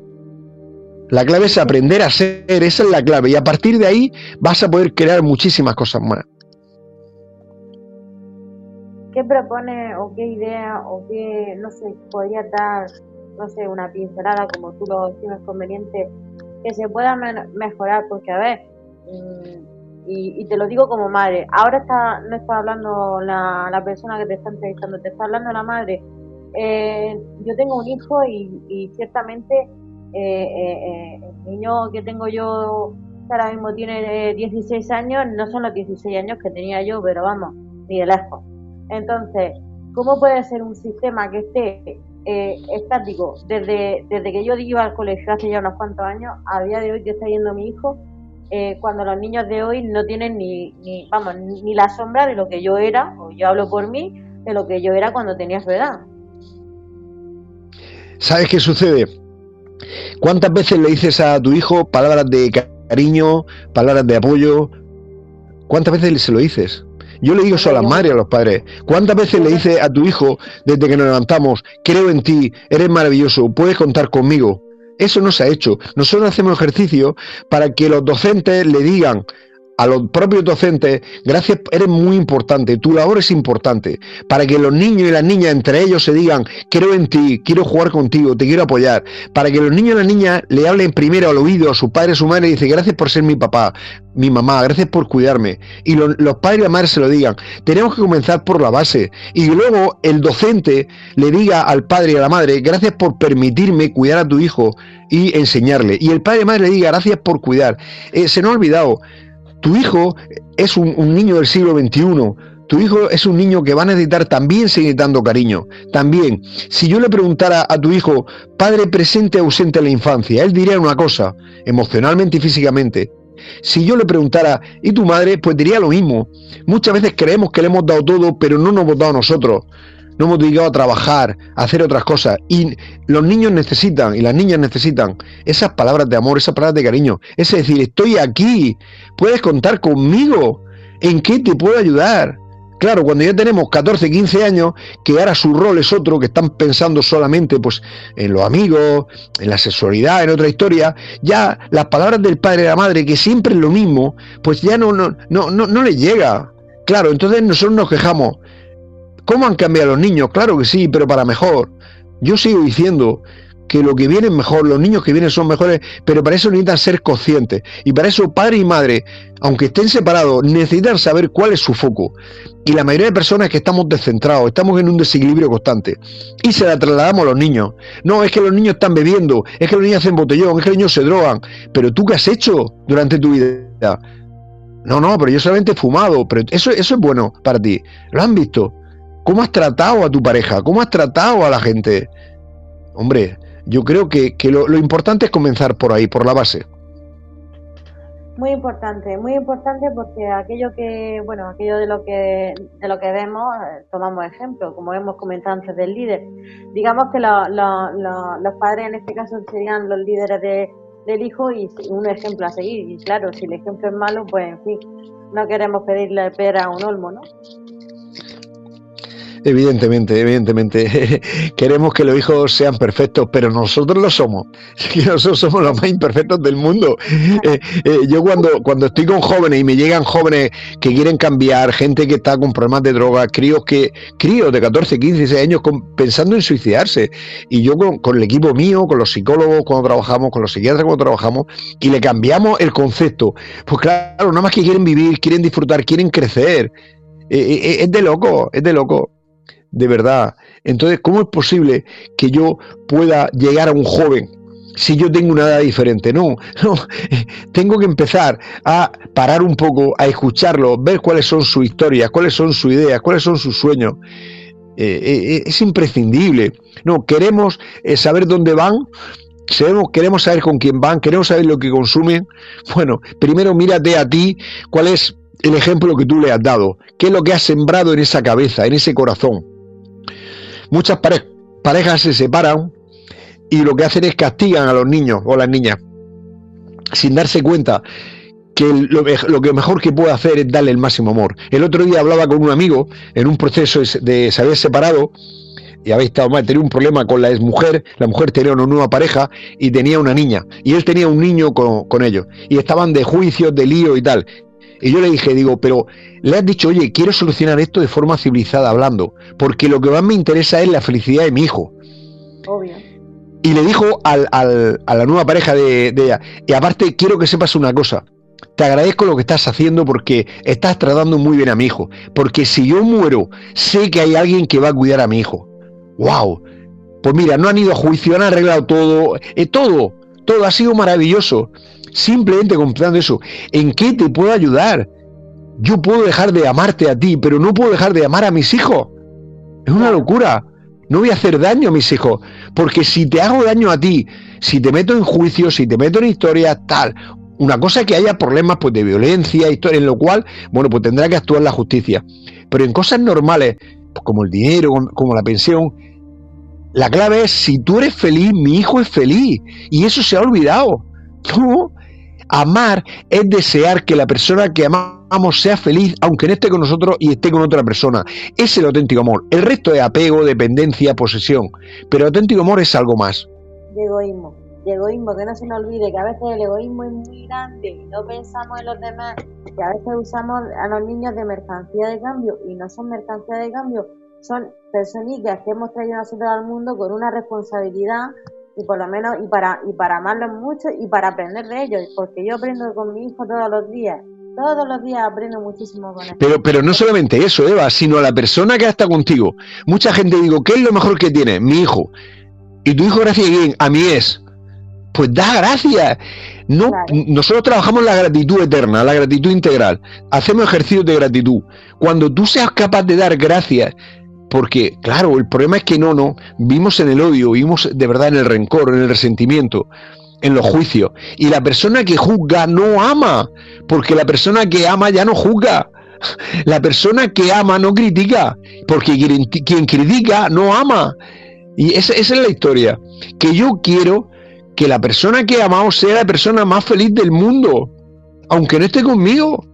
La clave es aprender a ser, esa es la clave. Y a partir de ahí vas a poder crear muchísimas cosas más. ¿Qué propone o qué idea o qué, no sé, podría dar, no sé, una pincelada como tú lo estimas conveniente que se pueda mejorar, porque a ver, mm, y, te lo digo como madre, ahora está no está hablando la, la persona que te está entrevistando, te está hablando la madre. Eh, yo tengo un hijo y, ciertamente eh, eh, el niño que tengo yo que ahora mismo tiene 16 años, no son los 16 años que tenía yo, pero vamos, ni de lejos. Entonces, ¿cómo puede ser un sistema que esté eh, estático desde, desde que yo iba al colegio hace ya unos cuantos años a día de hoy que está yendo mi hijo eh, cuando los niños de hoy no tienen ni, ni vamos ni la sombra de lo que yo era o yo hablo por mí de lo que yo era cuando tenía su edad ¿sabes qué sucede? ¿cuántas veces le dices a tu hijo palabras de cariño palabras de apoyo? ¿cuántas veces se lo dices? Yo le digo eso a las madres a los padres. ¿Cuántas veces le dices a tu hijo desde que nos levantamos, creo en ti, eres maravilloso, puedes contar conmigo? Eso no se ha hecho. Nosotros hacemos ejercicio para que los docentes le digan a los propios docentes, gracias, eres muy importante, tu labor es importante, para que los niños y las niñas entre ellos se digan, creo en ti, quiero jugar contigo, te quiero apoyar, para que los niños y las niñas le hablen primero al oído a su padre, a su madre, y dicen, gracias por ser mi papá, mi mamá, gracias por cuidarme. Y los padres y las madres se lo digan. Tenemos que comenzar por la base. Y luego el docente le diga al padre y a la madre, gracias por permitirme cuidar a tu hijo y enseñarle. Y el padre y la madre le diga, gracias por cuidar. Eh, se nos ha olvidado tu hijo es un, niño del siglo XXI. Tu hijo es un niño que va a necesitar también seguir dando cariño. También, si yo le preguntara a tu hijo, padre presente o ausente en la infancia, él diría una cosa, emocionalmente y físicamente. Si yo le preguntara, ¿y tu madre? Pues diría lo mismo. Muchas veces creemos que le hemos dado todo, pero no nos hemos dado nosotros no hemos dedicado a trabajar, a hacer otras cosas. Y los niños necesitan, y las niñas necesitan, esas palabras de amor, esas palabras de cariño. Es decir, estoy aquí, puedes contar conmigo. ¿En qué te puedo ayudar? Claro, cuando ya tenemos 14, 15 años, que ahora su rol es otro, que están pensando solamente pues, en los amigos, en la sexualidad, en otra historia, ya las palabras del padre y la madre, que siempre es lo mismo, pues ya no, no, no, no, no les llega. Claro, entonces nosotros nos quejamos. ¿Cómo han cambiado los niños? Claro que sí, pero para mejor. Yo sigo diciendo que lo que viene es mejor, los niños que vienen son mejores, pero para eso necesitan ser conscientes. Y para eso padre y madre, aunque estén separados, necesitan saber cuál es su foco. Y la mayoría de personas que estamos descentrados, estamos en un desequilibrio constante. Y se la trasladamos a los niños. No, es que los niños están bebiendo, es que los niños hacen botellón, es que los niños se drogan. Pero tú qué has hecho durante tu vida? No, no, pero yo solamente he fumado. Pero eso, eso es bueno para ti. ¿Lo han visto? ¿Cómo has tratado a tu pareja? ¿Cómo has tratado a la gente? Hombre, yo creo que, lo, importante es comenzar por ahí, por la base. Muy importante, muy importante porque aquello que, bueno, aquello de lo que de lo que vemos, eh, tomamos ejemplo, como hemos comentado antes del líder. Digamos que los padres en este caso serían los líderes del hijo y un ejemplo a seguir. Y claro, si el ejemplo es malo, pues en fin, no queremos pedirle pera a un olmo, ¿no? Evidentemente, evidentemente. Queremos que los hijos sean perfectos, pero nosotros lo somos. Nosotros somos los más imperfectos del mundo. Eh, eh, yo cuando, cuando estoy con jóvenes y me llegan jóvenes que quieren cambiar, gente que está con problemas de droga, críos que críos de 14, 15, 16 años pensando en suicidarse. Y yo con, con el equipo mío, con los psicólogos cuando trabajamos, con los psiquiatras cuando trabajamos, y le cambiamos el concepto. Pues claro, nada más que quieren vivir, quieren disfrutar, quieren crecer. Eh, es de loco, es de loco de verdad. Entonces, ¿cómo es posible que yo pueda llegar a un joven si yo tengo una edad diferente? No, no, tengo que empezar a parar un poco, a escucharlo, ver cuáles son sus historias, cuáles son sus ideas, cuáles son sus sueños. Eh, eh, es imprescindible. No, queremos eh, saber dónde van, queremos, queremos saber con quién van, queremos saber lo que consumen. Bueno, primero mírate a ti cuál es el ejemplo que tú le has dado, qué es lo que has sembrado en esa cabeza, en ese corazón. Muchas parejas se separan y lo que hacen es castigan a los niños o las niñas sin darse cuenta que lo, que mejor que puede hacer es darle el máximo amor. El otro día hablaba con un amigo en un proceso de se separado y había estado mal, tenía un problema con la exmujer, la mujer tenía una nueva pareja y tenía una niña, y él tenía un niño con, con ellos, y estaban de juicios, de lío y tal. Y yo le dije, digo, pero le has dicho, oye, quiero solucionar esto de forma civilizada hablando, porque lo que más me interesa es la felicidad de mi hijo. Obvio. Y le dijo al, al, a la nueva pareja de, ella, y aparte quiero que sepas una cosa, te agradezco lo que estás haciendo porque estás tratando muy bien a mi hijo, porque si yo muero, sé que hay alguien que va a cuidar a mi hijo. ¡Wow! Pues mira, no han ido a juicio, han arreglado todo, eh, todo, todo ha sido maravilloso. Simplemente comprando eso. ¿En qué te puedo ayudar? Yo puedo dejar de amarte a ti, pero no puedo dejar de amar a mis hijos. Es una locura. No voy a hacer daño a mis hijos. Porque si te hago daño a ti, si te meto en juicio, si te meto en historias, tal. Una cosa que haya problemas pues, de violencia, en lo cual, bueno, pues tendrá que actuar la justicia. Pero en cosas normales, pues, como el dinero, como la pensión, la clave es si tú eres feliz, mi hijo es feliz. Y eso se ha olvidado. Amar es desear que la persona que amamos sea feliz, aunque no esté con nosotros y esté con otra persona. Es el auténtico amor. El resto es apego, dependencia, posesión. Pero auténtico amor es algo más. De egoísmo. Egoísmo, que no se nos olvide que a veces el egoísmo es muy grande y no pensamos en los demás, que a veces usamos a los niños de mercancía de cambio y no son mercancía de cambio, son personitas que hemos traído nosotros al mundo con una responsabilidad y por lo menos y para y para amarlos mucho y para aprender de ellos porque yo aprendo con mi hijo todos los días todos los días aprendo muchísimo con él. Pero pero no solamente eso Eva sino a la persona que está contigo. Mucha gente digo qué es lo mejor que tiene mi hijo. Y tu hijo gracias a quién a mí es. Pues da gracias no, nosotros trabajamos la gratitud eterna, la gratitud integral. Hacemos ejercicios de gratitud. Cuando tú seas capaz de dar gracias porque, claro, el problema es que no, no, vimos en el odio, vimos de verdad en el rencor, en el resentimiento, en los juicios. Y la persona que juzga no ama, porque la persona que ama ya no juzga. La persona que ama no critica, porque quien, critica no ama. Y esa, esa, es la historia. Que yo quiero que la persona que amamos sea la persona más feliz del mundo, aunque no esté conmigo.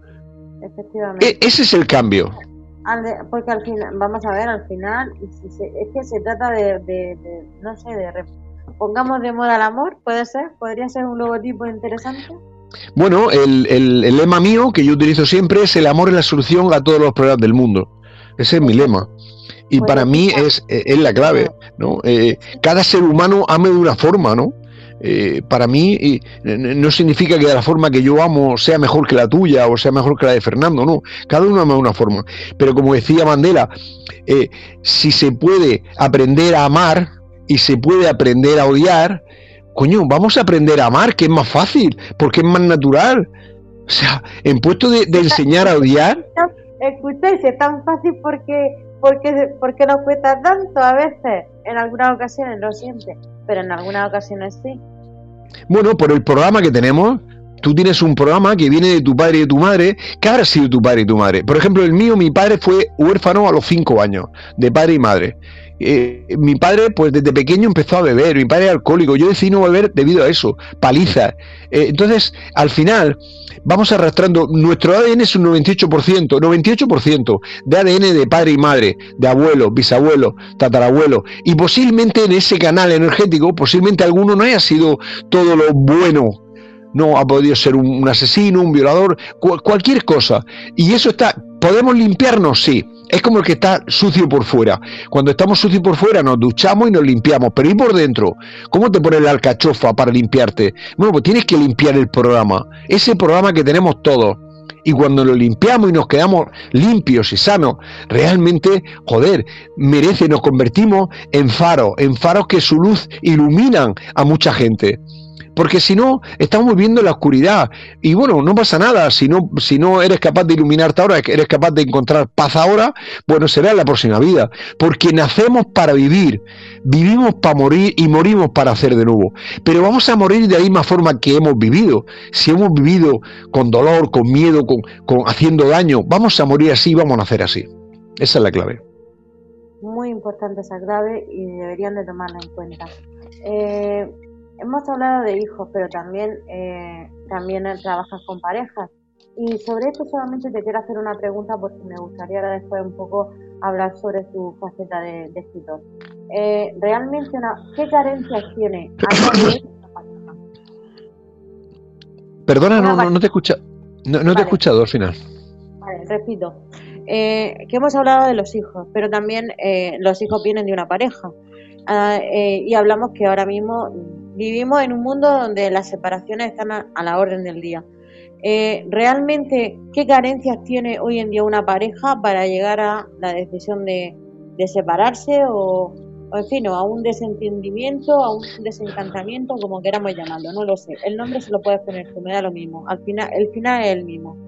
Efectivamente. E, ese es el cambio porque al final, vamos a ver, al final, es que se trata de, no sé, de, pongamos de moda el amor, puede ser, podría ser un logotipo interesante. Bueno, el, el, lema mío que yo utilizo siempre es el amor es la solución a todos los problemas del mundo. Ese es mi lema. Y para mí es, es la clave, ¿no? Eh, cada ser humano ame de una forma, ¿no? Eh, para mí no significa que la forma que yo amo sea mejor que la tuya o sea mejor que la de Fernando, no. Cada uno ama de una forma. Pero como decía Mandela, eh, si se puede aprender a amar y se puede aprender a odiar, coño, vamos a aprender a amar, que es más fácil, porque es más natural. O sea, en puesto de, enseñar a odiar. Escucháis, es tan fácil porque, porque, porque nos cuesta tanto a veces, en algunas ocasiones lo siente, pero en algunas ocasiones sí. Bueno, por el programa que tenemos, tú tienes un programa que viene de tu padre y de tu madre. ¿Qué ha sido tu padre y tu madre? Por ejemplo, el mío, mi padre fue huérfano a los cinco años, de padre y madre. Eh, mi padre, pues desde pequeño empezó a beber, mi padre era alcohólico, yo decidí no beber debido a eso, paliza. Eh, entonces, al final, vamos arrastrando, nuestro ADN es un 98%, 98% de ADN de padre y madre, de abuelo, bisabuelo, tatarabuelo, y posiblemente en ese canal energético, posiblemente alguno no haya sido todo lo bueno no ha podido ser un, asesino, un violador, cualquier cosa. Y eso está, ¿podemos limpiarnos? Sí. Es como el que está sucio por fuera. Cuando estamos sucios por fuera nos duchamos y nos limpiamos, pero ¿y por dentro? ¿Cómo te pones la alcachofa para limpiarte? Bueno, pues tienes que limpiar el programa, ese programa que tenemos todos. Y cuando lo limpiamos y nos quedamos limpios y sanos, realmente, joder, merece, nos convertimos en faros, en faros que su luz iluminan a mucha gente porque si no, estamos viviendo en la oscuridad. Y bueno, no pasa nada, si no, si no eres capaz de iluminarte ahora, eres capaz de encontrar paz ahora, bueno, será en la próxima vida. Porque nacemos para vivir, vivimos para morir y morimos para hacer de nuevo. Pero vamos a morir de la misma forma que hemos vivido. Si hemos vivido con dolor, con miedo, con, haciendo daño, vamos a morir así vamos a nacer así. Esa es la clave. Muy importante esa clave y deberían de tomarla en cuenta. Eh, hemos hablado de hijos, pero también, eh, también trabajas con parejas. Y sobre esto solamente te quiero hacer una pregunta porque me gustaría ahora después un poco hablar sobre tu faceta de, escritor. Eh, realmente, ¿qué carencias tiene? Perdona, no, no, te escucha, no, no te he escuchado al final. Vale, repito. Eh, que hemos hablado de los hijos, pero también eh, los hijos vienen de una pareja. Ah, y hablamos que ahora mismo vivimos en un mundo donde las separaciones están a, la orden del día. Eh, ¿Realmente qué carencias tiene hoy en día una pareja para llegar a la decisión de, separarse o, en fin, a un desentendimiento, a un desencantamiento, como queramos llamarlo? No lo sé. El nombre se lo puedes poner tú, me da lo mismo. Al final, el final es el mismo.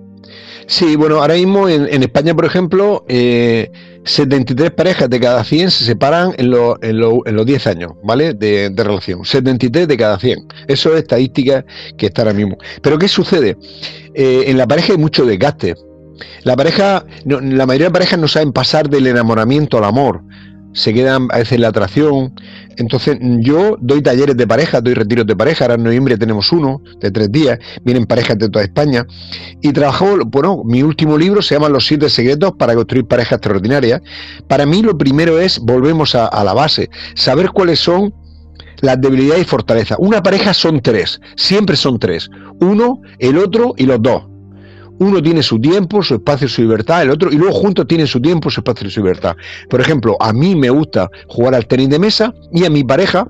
Sí, bueno, ahora mismo en, España, por ejemplo, eh, 73 parejas de cada 100 se separan en, los 10 años, ¿vale? De, relación. 73 de cada 100. Eso es estadística que está ahora mismo. Pero ¿qué sucede? Eh, en la pareja hay mucho desgaste. La pareja, la mayoría de parejas no saben pasar del enamoramiento al amor se quedan a veces la atracción. Entonces, yo doy talleres de pareja, doy retiros de pareja. Ahora en noviembre tenemos uno de tres días, vienen parejas de toda España. Y trabajo, bueno, mi último libro se llama Los siete secretos para construir parejas extraordinarias. Para mí, lo primero es, volvemos a la base, saber cuáles son las debilidades y fortalezas. Una pareja son tres, siempre son tres. Uno, el otro y los dos uno tiene su tiempo, su espacio, su libertad, el otro, y luego juntos tienen su tiempo, su espacio y su libertad. Por ejemplo, a mí me gusta jugar al tenis de mesa y a mi pareja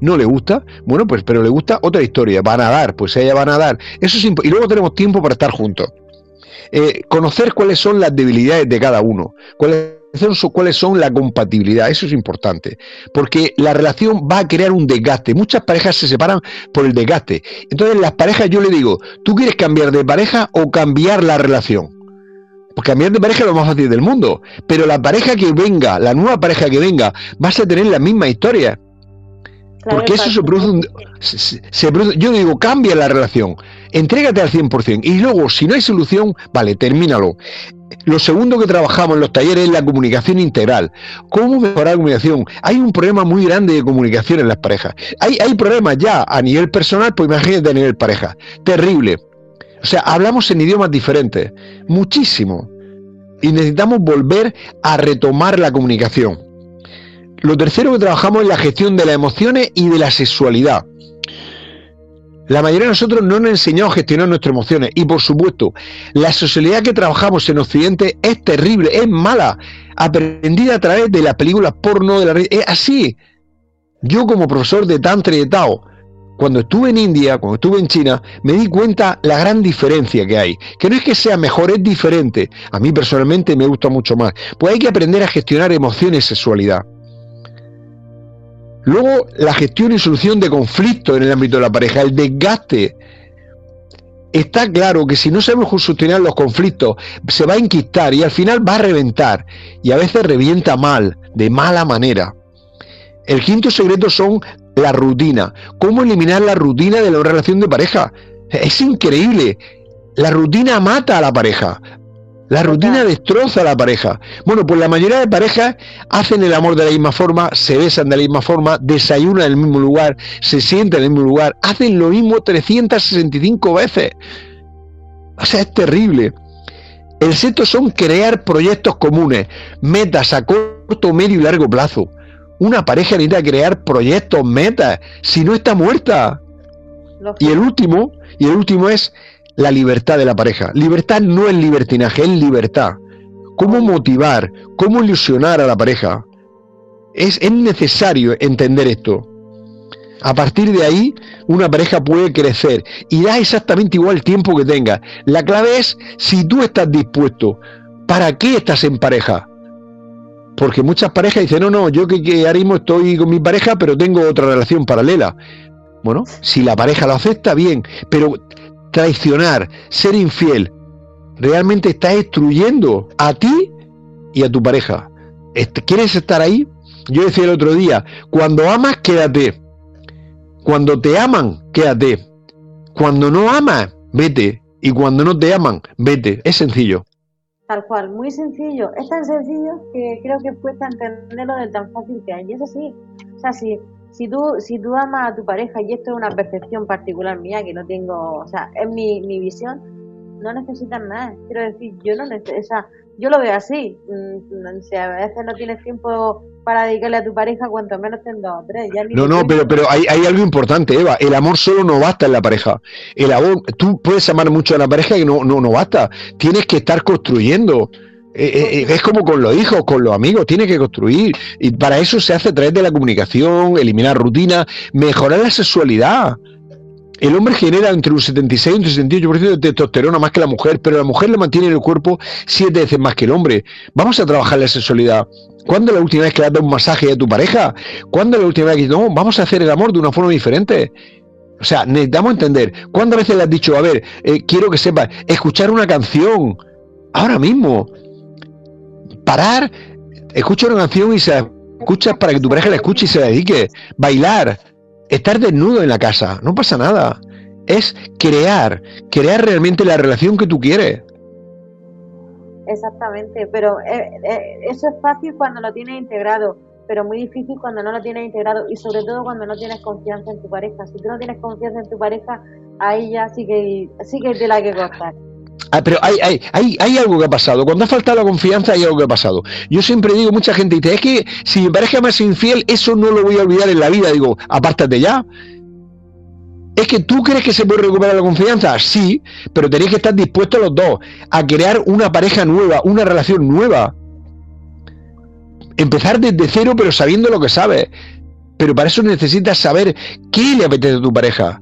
no le gusta, bueno, pues pero le gusta otra historia, van a dar, pues ella va a dar. Eso es y luego tenemos tiempo para estar juntos. Eh, conocer cuáles son las debilidades de cada uno, cuáles son la compatibilidad, eso es importante, porque la relación va a crear un desgaste. Muchas parejas se separan por el desgaste. Entonces, las parejas yo le digo, ¿tú quieres cambiar de pareja o cambiar la relación? Pues cambiar de pareja es lo más fácil del mundo, pero la pareja que venga, la nueva pareja que venga, vas a tener la misma historia. Porque eso se produce, se produce, yo digo, cambia la relación, entrégate al 100% y luego, si no hay solución, vale, termínalo. Lo segundo que trabajamos en los talleres es la comunicación integral. ¿Cómo mejorar la comunicación? Hay un problema muy grande de comunicación en las parejas. Hay, hay problemas ya a nivel personal, pues imagínate a nivel pareja. Terrible. O sea, hablamos en idiomas diferentes. Muchísimo. y necesitamos volver a retomar la comunicación. Lo tercero que trabajamos es la gestión de las emociones y de la sexualidad. La mayoría de nosotros no nos enseñado a gestionar nuestras emociones y por supuesto, la sexualidad que trabajamos en Occidente es terrible, es mala, aprendida a través de las películas porno, de la es así. Yo como profesor de Tantra y de Tao, cuando estuve en India, cuando estuve en China, me di cuenta la gran diferencia que hay. Que no es que sea mejor, es diferente. A mí personalmente me gusta mucho más. Pues hay que aprender a gestionar emociones y sexualidad. Luego, la gestión y solución de conflictos en el ámbito de la pareja, el desgaste. Está claro que si no sabemos gestionar los conflictos, se va a enquistar y al final va a reventar. Y a veces revienta mal, de mala manera. El quinto secreto son la rutina. ¿Cómo eliminar la rutina de la relación de pareja? Es increíble. La rutina mata a la pareja. La rutina destroza a la pareja. Bueno, pues la mayoría de parejas hacen el amor de la misma forma, se besan de la misma forma, desayunan en el mismo lugar, se sientan en el mismo lugar, hacen lo mismo 365 veces. O sea, es terrible. El sexto son crear proyectos comunes, metas a corto, medio y largo plazo. Una pareja necesita crear proyectos, metas, si no está muerta. Y el último, y el último es la libertad de la pareja. Libertad no es libertinaje, es libertad. ¿Cómo motivar? ¿Cómo ilusionar a la pareja? Es, es necesario entender esto. A partir de ahí, una pareja puede crecer y da exactamente igual el tiempo que tenga. La clave es si tú estás dispuesto. ¿Para qué estás en pareja? Porque muchas parejas dicen, no, no, yo que, que ahora mismo estoy con mi pareja, pero tengo otra relación paralela. Bueno, si la pareja lo acepta, bien, pero traicionar, ser infiel, realmente está destruyendo a ti y a tu pareja. ¿Quieres estar ahí? Yo decía el otro día, cuando amas, quédate. Cuando te aman, quédate. Cuando no amas, vete. Y cuando no te aman, vete. Es sencillo. Tal cual, muy sencillo. Es tan sencillo que creo que cuesta entenderlo de tan fácil que hay. Y eso sí, o sea, si, si, tú, si tú amas a tu pareja, y esto es una percepción particular mía, que no tengo, o sea, es mi, mi visión, no necesitas nada. Quiero decir, yo no o sea, yo lo veo así. Mm, si a veces no tienes tiempo para dedicarle a tu pareja, cuanto menos ten dos o tres. no, no, pero, pero hay, hay, algo importante, Eva. El amor solo no basta en la pareja. El amor, tú puedes amar mucho a la pareja y no, no, no basta. Tienes que estar construyendo. Eh, eh, eh, es como con los hijos, con los amigos, tienes que construir. Y para eso se hace a través de la comunicación, eliminar rutinas, mejorar la sexualidad. El hombre genera entre un 76 y un 78% de testosterona más que la mujer, pero la mujer le mantiene en el cuerpo siete veces más que el hombre. Vamos a trabajar la sexualidad. ¿Cuándo es la última vez que le has dado un masaje a tu pareja? ¿Cuándo es la última vez que no, vamos a hacer el amor de una forma diferente? O sea, necesitamos entender. ¿Cuántas veces le has dicho, a ver, eh, quiero que sepas, escuchar una canción, ahora mismo, parar, escucha una canción y se escucha para que tu pareja la escuche y se dedique, bailar, estar desnudo en la casa, no pasa nada. Es crear, crear realmente la relación que tú quieres. Exactamente, pero eh, eh, eso es fácil cuando lo tienes integrado, pero muy difícil cuando no lo tienes integrado y sobre todo cuando no tienes confianza en tu pareja. Si tú no tienes confianza en tu pareja, ahí ya sí que, sí que te la hay que cortar. Ah, pero hay, hay, hay, hay, algo que ha pasado. Cuando ha faltado la confianza, hay algo que ha pasado. Yo siempre digo, mucha gente dice, es que si mi pareja me es infiel, eso no lo voy a olvidar en la vida. Digo, apártate ya. ¿Es que tú crees que se puede recuperar la confianza? Sí, pero tenéis que estar dispuestos los dos a crear una pareja nueva, una relación nueva. Empezar desde cero, pero sabiendo lo que sabes. Pero para eso necesitas saber qué le apetece a tu pareja.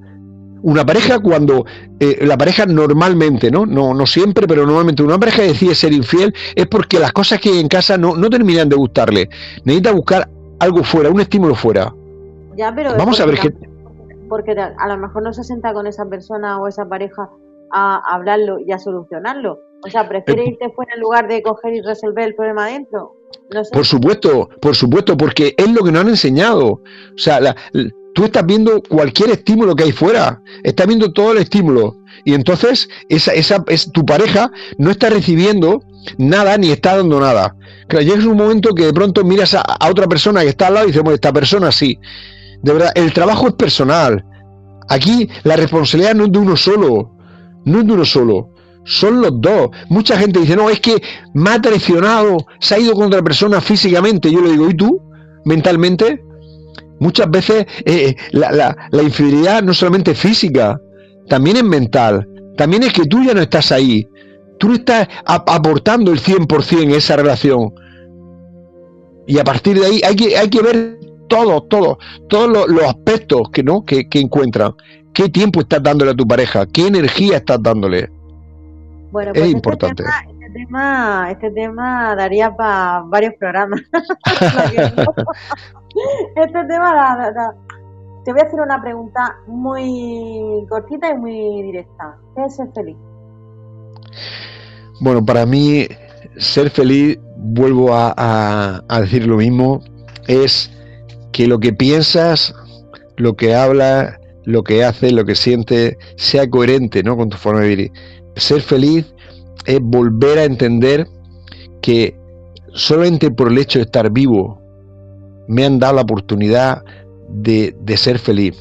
Una pareja cuando eh, la pareja normalmente, ¿no? ¿no? No siempre, pero normalmente una pareja decide ser infiel es porque las cosas que hay en casa no, no terminan de gustarle. Necesita buscar algo fuera, un estímulo fuera. Ya, pero Vamos a ver qué porque a lo mejor no se sienta con esa persona o esa pareja a hablarlo y a solucionarlo. O sea, prefiere irte fuera en lugar de coger y resolver el problema adentro. Por supuesto, por supuesto, porque es lo que nos han enseñado. O sea, tú estás viendo cualquier estímulo que hay fuera, estás viendo todo el estímulo. Y entonces esa, esa, es, tu pareja no está recibiendo nada ni está dando nada. Claro, llega un momento que de pronto miras a, otra persona que está al lado y dices, bueno, esta persona sí. De verdad, el trabajo es personal. Aquí la responsabilidad no es de uno solo. No es de uno solo. son los dos. Mucha gente dice, no, es que me ha traicionado, se ha ido con otra persona físicamente. Yo le digo, ¿y tú? ¿Mentalmente? Muchas veces eh, la, infidelidad no solamente física, también es mental. También es que tú ya no estás ahí. Tú no estás aportando el 100% en esa relación. Y a partir de ahí hay que, hay que ver todo, todo, todos los, aspectos que, ¿no? Que, que encuentran. ¿Qué tiempo estás dándole a tu pareja? ¿Qué energía estás dándole? Bueno, pues es este importante. este, tema, este tema daría para varios programas. este tema te voy a hacer una pregunta muy cortita y muy directa. ¿Qué es ser feliz? Bueno, para mí ser feliz, vuelvo a, decir lo mismo, es que lo que piensas, lo que hablas, lo que haces, lo que sientes, sea coherente ¿no? con tu forma de vivir. Ser feliz es volver a entender que solamente por el hecho de estar vivo me han dado la oportunidad de, ser feliz.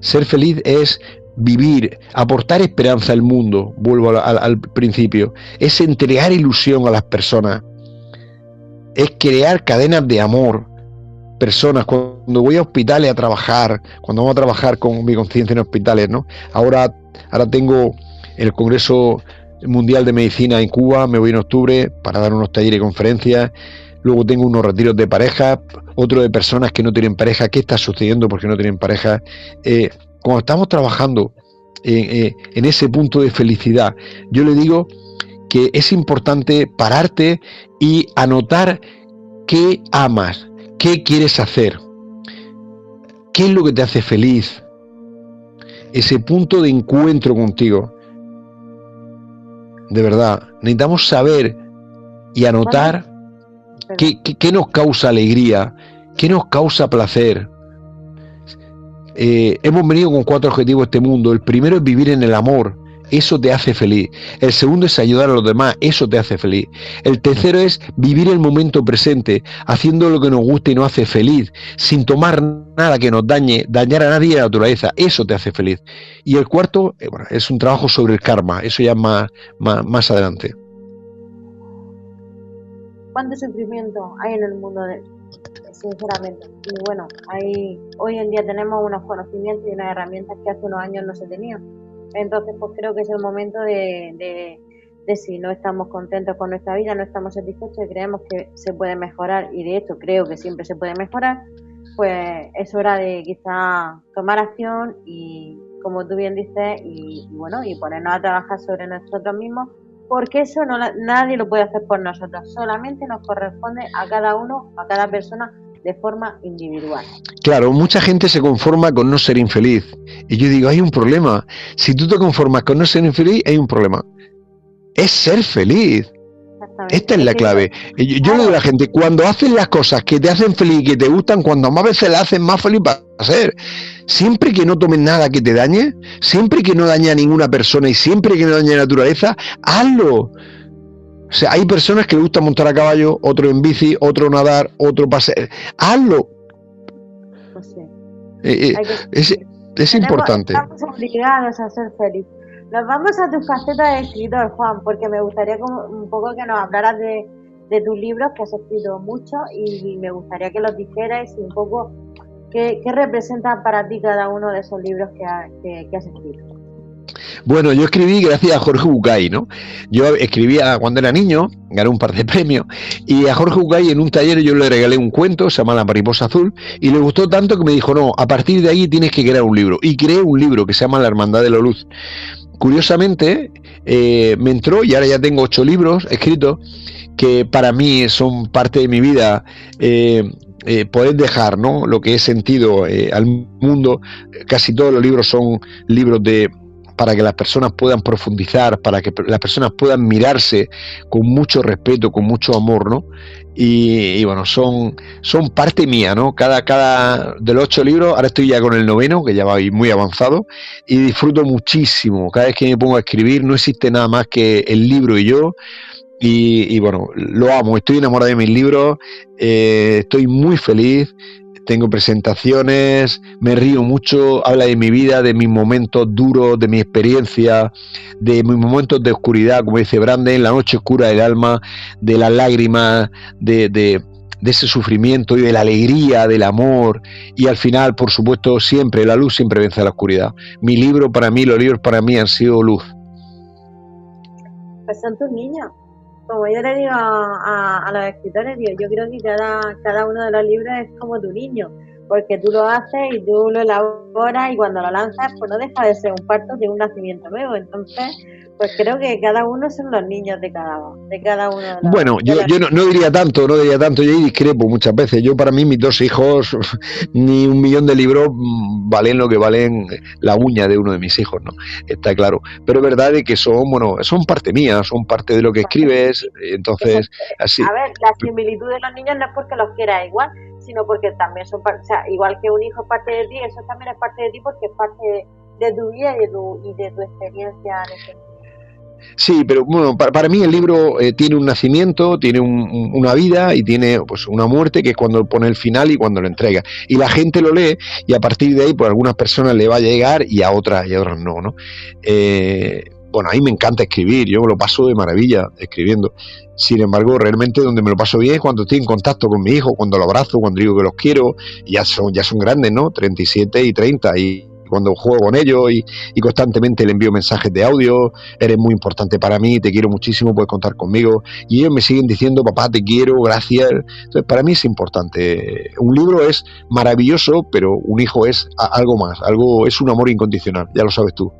Ser feliz es vivir, aportar esperanza al mundo, vuelvo al, principio, es entregar ilusión a las personas, es crear cadenas de amor. Personas, cuando voy a hospitales a trabajar, cuando vamos a trabajar con mi conciencia en hospitales, ¿no? Ahora, ahora tengo el Congreso Mundial de Medicina en Cuba, me voy en octubre para dar unos talleres y conferencias. Luego tengo unos retiros de pareja, otro de personas que no tienen pareja. ¿Qué está sucediendo porque no tienen pareja? Eh, cuando estamos trabajando eh, en ese punto de felicidad, yo le digo que es importante pararte y anotar qué amas, qué quieres hacer, qué es lo que te hace feliz, ese punto de encuentro contigo de verdad. Necesitamos saber y anotar qué, nos causa alegría, qué nos causa placer. Eh, hemos venido con cuatro objetivos a este mundo. El primero es vivir en el amor eso te hace feliz. El segundo es ayudar a los demás, eso te hace feliz. El tercero es vivir el momento presente, haciendo lo que nos gusta y nos hace feliz, sin tomar nada que nos dañe, dañar a nadie a la naturaleza, eso te hace feliz. Y el cuarto eh, es un trabajo sobre el karma, eso ya más, más, adelante. ¿Cuánto sufrimiento hay en el mundo de, sinceramente. Y bueno, hay, hoy en día tenemos unos conocimientos y unas herramientas que hace unos años no se tenían. Entonces, pues creo que es el momento de, de, si no estamos contentos con nuestra vida, no estamos satisfechos y creemos que se puede mejorar, y de hecho creo que siempre se puede mejorar, pues es hora de quizá tomar acción y, como tú bien dices, y, bueno, y ponernos a trabajar sobre nosotros mismos, porque eso no nadie lo puede hacer por nosotros, solamente nos corresponde a cada uno, a cada persona de forma individual. Claro, mucha gente se conforma con no ser infeliz. Y yo digo, hay un problema. Si tú te conformas con no ser infeliz, hay un problema. Es ser feliz. Esta es la clave. Yo, le digo a la gente, cuando haces las cosas que te hacen feliz y que te gustan, cuando más veces las haces, más feliz vas a ser. Siempre que no tomes nada que te dañe, siempre que no dañe a ninguna persona y siempre que no dañe a la naturaleza, hazlo. O sea, hay personas que les gusta montar a caballo, otro en bici, otro nadar, otro pasear. Hazlo. Pues. Eh, eh, es, es importante. Estamos obligados a ser felices. Nos vamos a tu faceta de escritor, Juan, porque me gustaría un poco que nos hablaras de, tus libros, que has escrito mucho, y me gustaría que los dijeras y un poco qué, representan para ti cada uno de esos libros que, que has escrito. Bueno, yo escribí gracias a Jorge Bucay, ¿no? Yo escribía cuando era niño, gané un par de premios, y a Jorge Bucay en un taller yo le regalé un cuento, se llama La mariposa azul, y le gustó tanto que me dijo, no, a partir de ahí tienes que crear un libro. Y creé un libro que se llama La Hermandad de la Luz. Curiosamente, eh, me entró y ahora ya tengo ocho libros escritos que para mí son parte de mi vida. Eh, eh, poder dejar ¿no? lo que he sentido al mundo. Casi todos los libros son libros de, para que las personas puedan profundizar, para que las personas puedan mirarse con mucho respeto, con mucho amor, ¿no? Y, bueno, son, son parte mía, ¿no? Cada, cada de los ocho libros, ahora estoy ya con el noveno, que ya va muy avanzado, y disfruto muchísimo. Cada vez que me pongo a escribir, no existe nada más que el libro y yo. Y, bueno, lo amo, estoy enamorado de mis libros, eh, estoy muy feliz, tengo presentaciones, me río mucho, habla de mi vida, de mis momentos duros, de mi experiencia, de mis momentos de oscuridad, como dice Branden, la noche oscura del alma, de las lágrimas, de, de, ese sufrimiento y de la alegría, del amor y al final, por supuesto, siempre la luz siempre vence a la oscuridad. Mi libro para mí, los libros para mí han sido luz. Pues son tus niños. Como yo le digo a, los escritores, digo, yo creo que cada, cada uno de los libros es como tu niño, porque tú lo haces y tú lo elaboras y cuando lo lanzas, pues no deja de ser un parto de un nacimiento nuevo. Entonces, pues creo que cada uno son los niños de cada, de cada uno. De bueno, yo, yo no, diría tanto, no diría tanto, yo discrepo muchas veces. Yo para mí mis dos hijos, ni un millón de libros mm, valen lo que valen la uña de uno de mis hijos, ¿no? Está claro. Pero es verdad de que son, bueno, son parte mía, son parte de lo que escribes, entonces así. A ver, la similitud de los niños no es porque los quieras igual, sino porque también son, o sea, igual que un hijo es parte de ti, eso también es parte de ti porque es parte de tu vida y de tu, y de tu experiencia en ese Sí, pero bueno, para, mí el libro eh, tiene un nacimiento, tiene una vida y tiene pues una muerte que es cuando pone el final y cuando lo entrega. Y la gente lo lee y a partir de ahí pues algunas personas le va a llegar y a otras y a otras no, ¿no? Eh, bueno, a mí me encanta escribir, yo me lo paso de maravilla escribiendo. Sin embargo, realmente donde me lo paso bien es cuando estoy en contacto con mi hijo, cuando lo abrazo, cuando digo que los quiero, ya son, ya son grandes, ¿no? 37 y 30 y cuando juego con ellos y, constantemente le envío mensajes de audio, eres muy importante para mí, te quiero muchísimo, puedes contar conmigo. Y ellos me siguen diciendo, papá, te quiero, gracias. Entonces, para mí es importante. Un libro es maravilloso, pero un hijo es algo más, algo es un amor incondicional, ya lo sabes tú.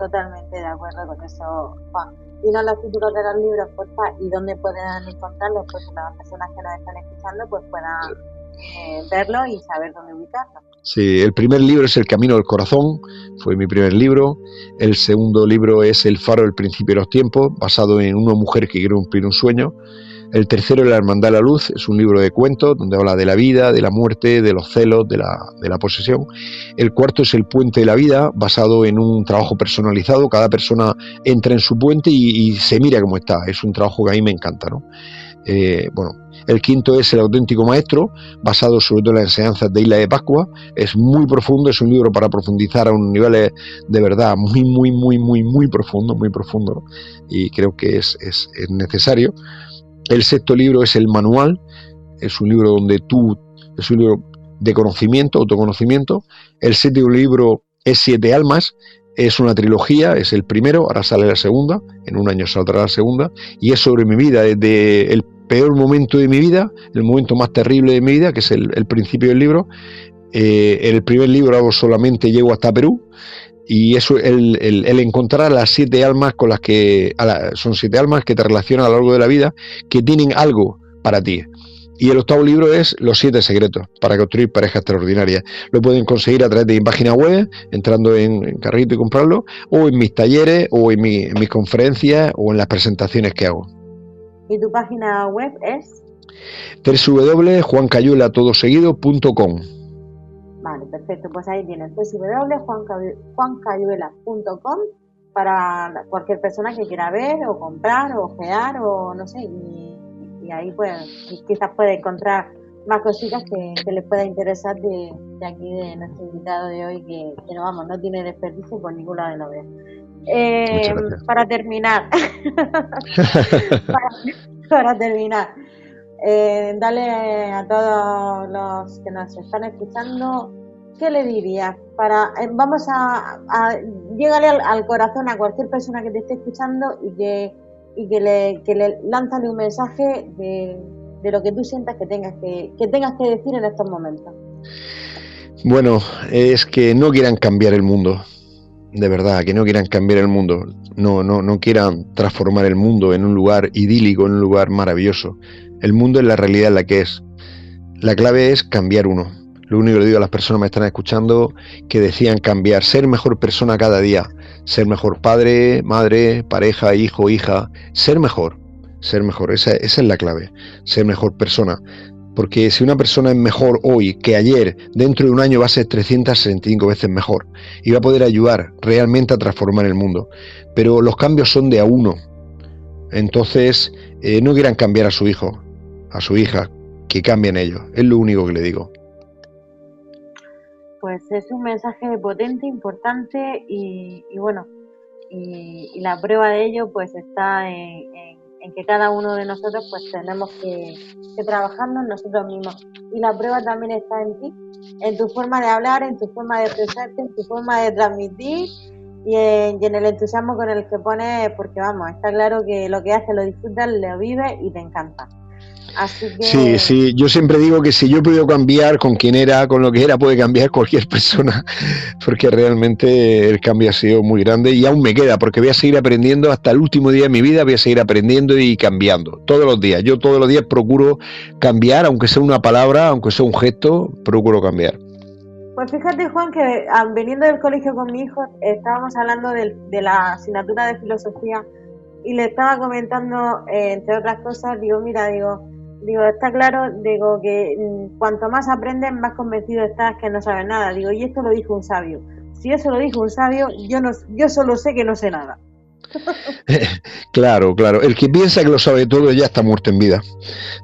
Totalmente de acuerdo con eso, Juan. Dinos los títulos de los libros, porfa, y dónde pueden encontrarlos, pues las personas que nos están escuchando pues puedan eh, verlo y saber dónde ubicarlo. Sí, el primer libro es El Camino del Corazón, fue mi primer libro. El segundo libro es El Faro del Principio de los Tiempos, basado en una mujer que quiere cumplir un sueño. El tercero, La Hermandad de la Luz, es un libro de cuentos donde habla de la vida, de la muerte, de los celos, de la, de la posesión. El cuarto es El Puente de la Vida, basado en un trabajo personalizado. Cada persona entra en su puente y, se mira cómo está. Es un trabajo que a mí me encanta. ¿no? Eh, bueno, el quinto es El auténtico maestro, basado sobre todo en las enseñanzas de Isla de Pascua. Es muy profundo, es un libro para profundizar a un nivel de verdad muy, muy, muy, muy, muy profundo, muy profundo, y creo que es, es, necesario. El sexto libro es El manual, es un libro donde tú, es un libro de conocimiento, autoconocimiento. El séptimo libro es Siete Almas, es una trilogía, es el primero, ahora sale la segunda, en un año saldrá la segunda, y es sobre mi vida, desde el peor momento de mi vida, el momento más terrible de mi vida, que es el, principio del libro. Eh, en el primer libro solamente llego hasta Perú, y eso el, el, encontrar las siete almas con las que son siete almas que te relacionan a lo largo de la vida que tienen algo para ti y el octavo libro es Los siete secretos para construir parejas extraordinarias. Lo pueden conseguir a través de mi página web, entrando en, carrito y comprarlo, o en mis talleres, o en, en mis conferencias, o en las presentaciones que hago. ¿Y tu página web es? www.juancayuelatodoseguido.com Vale, perfecto. Pues ahí tienes www.juancayuela.com para cualquier persona que quiera ver o comprar o ojear o no sé. Y y ahí pues quizás puede encontrar más cositas que, que les pueda interesar de, aquí de nuestro invitado de hoy que, no vamos no tiene desperdicio por ningún lado de la vez eh, para terminar para, terminar eh, dale a todos los que nos están escuchando ¿qué le dirías? Para, eh, vamos a, a llegarle al, corazón a cualquier persona que te esté escuchando y que y que le, que le un mensaje de, de, lo que tú sientas que tengas que, que tengas que decir en estos momentos. Bueno, es que no quieran cambiar el mundo, de verdad, que no quieran cambiar el mundo, no, no, no quieran transformar el mundo en un lugar idílico, en un lugar maravilloso. El mundo es la realidad en la que es. La clave es cambiar uno. Lo único que le digo a las personas que me están escuchando que decían cambiar, ser mejor persona cada día, ser mejor padre, madre, pareja, hijo, hija, ser mejor, ser mejor, esa, es la clave, ser mejor persona. Porque si una persona es mejor hoy que ayer, dentro de un año va a ser 365 veces mejor y va a poder ayudar realmente a transformar el mundo. Pero los cambios son de a uno. Entonces, eh, no quieran cambiar a su hijo, a su hija, que cambien ellos. Es lo único que le digo. Pues es un mensaje potente, importante y, bueno, y, la prueba de ello pues está en, que cada uno de nosotros pues tenemos que, que trabajarnos nosotros mismos. Y la prueba también está en ti, en tu forma de hablar, en tu forma de expresarte, en tu forma de transmitir y en, el entusiasmo con el que pones, porque vamos, está claro que lo que haces lo disfrutas, lo vives y te encanta. Sí, sí, yo siempre digo que si yo he podido cambiar con quien era, con lo que era, puede cambiar cualquier persona, porque realmente el cambio ha sido muy grande y aún me queda, porque voy a seguir aprendiendo hasta el último día de mi vida, voy a seguir aprendiendo y cambiando, todos los días. Yo todos los días procuro cambiar, aunque sea una palabra, aunque sea un gesto, procuro cambiar. Pues fíjate, Juan, que ah, veniendo del colegio con mi hijo, estábamos hablando de, la asignatura de filosofía y le estaba comentando, eh, entre otras cosas, digo, mira, digo, Digo, está claro, digo que mm, cuanto más aprendes, más convencido estás que no sabes nada. Digo, y esto lo dijo un sabio. Si eso lo dijo un sabio, yo no, yo solo sé que no sé nada. claro, claro. El que piensa que lo sabe todo ya está muerto en vida.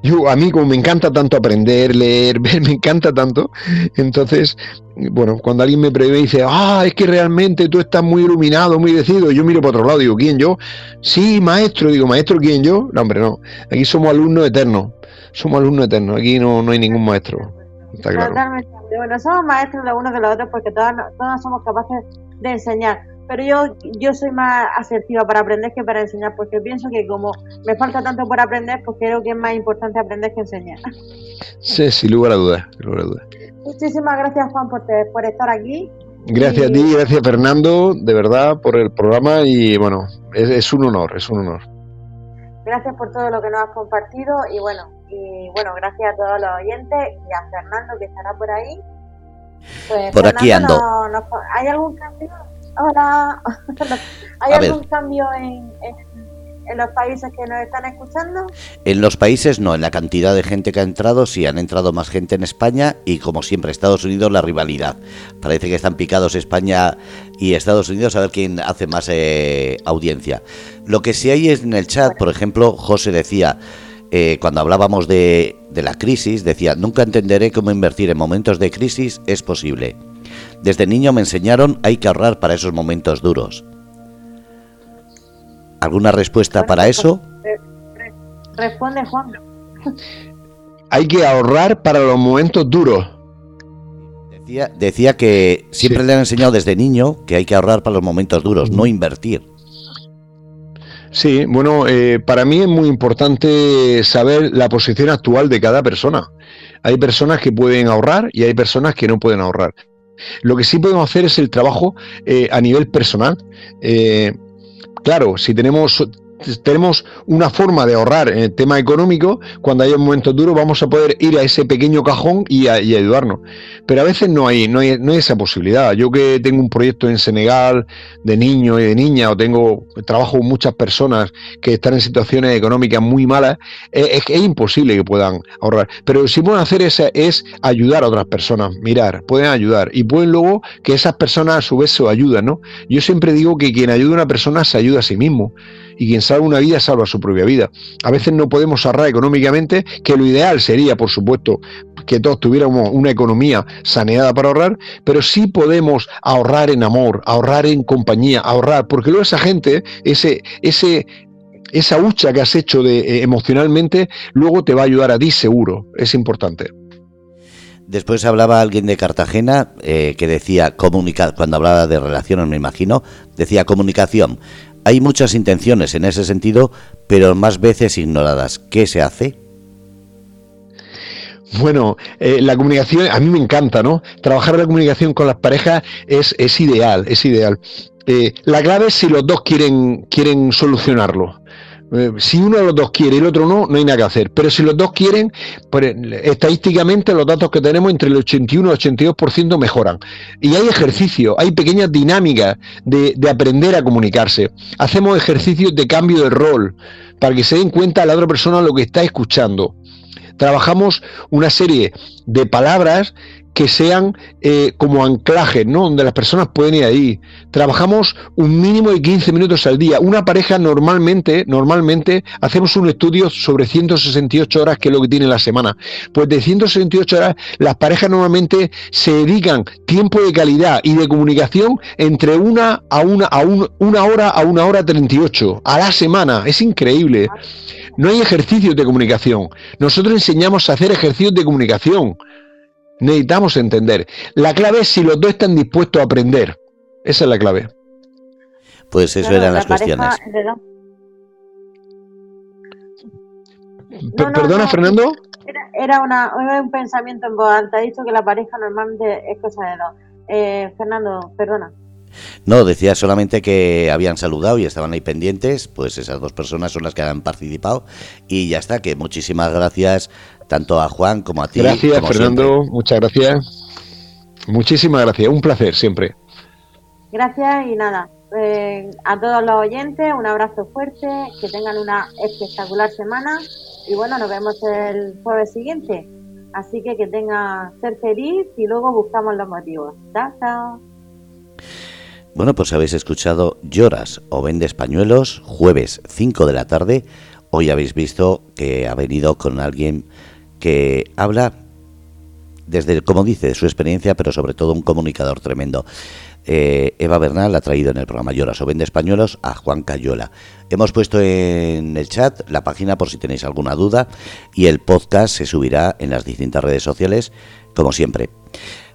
Yo, a mí, como me encanta tanto aprender, leer, ver, me encanta tanto. Entonces, bueno, cuando alguien me prevé y dice, ah, es que realmente tú estás muy iluminado, muy decidido, yo miro para otro lado, digo, ¿quién yo? Sí, maestro, digo, maestro, ¿quién yo? No, hombre, no. Aquí somos alumnos eternos somos alumnos eternos, aquí no, no hay ningún maestro. Está claro. Totalmente. Bueno, somos maestros los unos que los otros porque todos, todos somos capaces de enseñar. Pero yo, yo soy más asertiva para aprender que para enseñar, porque pienso que como me falta tanto por aprender, pues creo que es más importante aprender que enseñar. Sí, sin lugar a dudas. Muchísimas gracias, Juan, por, por estar aquí. Gracias a ti, gracias Fernando, de verdad, por el programa y bueno, es, es un honor, es un honor. Gracias por todo lo que nos has compartido y bueno, y bueno, gracias a todos los oyentes y a Fernando que estará por ahí. Pues, por aquí ando. ¿Hay algún cambio? Hola. ¿Hay algún cambio en, en, los países que nos están escuchando? En los países no, en la cantidad de gente que ha entrado, sí han entrado más gente en España y como siempre Estados Unidos la rivalidad. Parece que están picados España y Estados Unidos a ver quién hace más eh, audiencia. Lo que sí hay es en el chat, por ejemplo, José decía, eh, cuando hablábamos de, la crisis, decía, nunca entenderé cómo invertir en momentos de crisis es posible. Desde niño me enseñaron hay que ahorrar para esos momentos duros. ¿Alguna respuesta para eso? Responde Juan. Hay que ahorrar para los momentos duros. Decía, que siempre le han enseñado desde niño que hay que ahorrar para los momentos duros, no invertir. Sí, bueno, eh, para mí es muy importante saber la posición actual de cada persona. Hay personas que pueden ahorrar y hay personas que no pueden ahorrar. Lo que sí podemos hacer es el trabajo eh, a nivel personal. Eh, claro, si tenemos tenemos una forma de ahorrar en el tema económico, cuando haya un momento duro vamos a poder ir a ese pequeño cajón y, ayudarnos. Pero a veces no hay, no hay, no hay esa posibilidad. Yo que tengo un proyecto en Senegal de niño y de niña, o tengo trabajo con muchas personas que están en situaciones económicas muy malas, es, es, imposible que puedan ahorrar. Pero si pueden hacer es, es ayudar a otras personas, mirar, pueden ayudar y pueden luego que esas personas a su vez se ayudan, ¿no? Yo siempre digo que quien ayuda a una persona se ayuda a sí mismo y quien salva una vida salva su propia vida. A veces no podemos ahorrar económicamente, que lo ideal sería, por supuesto, que todos tuviéramos una economía saneada para ahorrar, pero sí podemos ahorrar en amor, ahorrar en compañía, ahorrar, porque luego esa gente, ese, ese, esa hucha que has hecho de, eh, emocionalmente, luego te va a ayudar a ti seguro, es importante. Después hablaba alguien de Cartagena eh, que decía comunicar cuando hablaba de relaciones, me imagino, decía comunicación. Hay muchas intenciones en ese sentido, pero más veces ignoradas. ¿Qué se hace? Bueno, eh, la comunicación, a mí me encanta, ¿no? Trabajar la comunicación con las parejas es, es ideal, es ideal. Eh, la clave es si los dos quieren, quieren solucionarlo. Eh, si uno de los dos quiere y el otro no, no hay nada que hacer. Pero si los dos quieren, pues, estadísticamente los datos que tenemos entre el 81 y el 82% mejoran. Y hay ejercicios, hay pequeñas dinámicas de, de, aprender a comunicarse. Hacemos ejercicios de cambio de rol para que se den cuenta a la otra persona lo que está escuchando. Trabajamos una serie de palabras que sean eh, como anclajes, ¿no? Donde las personas pueden ir ahí. Trabajamos un mínimo de 15 minutos al día. Una pareja normalmente, normalmente, hacemos un estudio sobre 168 horas, que es lo que tiene la semana. Pues de 168 horas, las parejas normalmente se dedican tiempo de calidad y de comunicación entre una a una, a una hora a una hora 38 a la semana. Es increíble. No hay ejercicios de comunicación. Nosotros enseñamos a hacer ejercicios de comunicación. Necesitamos entender. La clave es si los dos están dispuestos a aprender. Esa es la clave. Pues eso eran las cuestiones. ¿Perdona, Fernando? Era, una, un pensamiento en voz alta. He dicho que la pareja normalmente es cosa de dos. Eh, Fernando, perdona. No, decía solamente que habían saludado y estaban ahí pendientes, pues esas dos personas son las que han participado y ya está, que muchísimas gracias tanto a Juan como a ti. Gracias, Fernando, muchas gracias. Muchísimas gracias, un placer siempre. Gracias y nada, eh, a todos los oyentes un abrazo fuerte, que tengan una espectacular semana y bueno, nos vemos el jueves siguiente. Así que que tenga ser feliz y luego buscamos los motivos. Chao, chao. Bueno, pues habéis escuchado Lloras o Vendes Pañuelos, jueves 5 de la tarde. Hoy habéis visto que ha venido con alguien que habla desde, como dice, su experiencia, pero sobre todo un comunicador tremendo. Eh, Eva Bernal ha traído en el programa Lloras o Vendes Pañuelos a Juan Cayola. Hemos puesto en el chat la página por si tenéis alguna duda y el podcast se subirá en las distintas redes sociales, como siempre.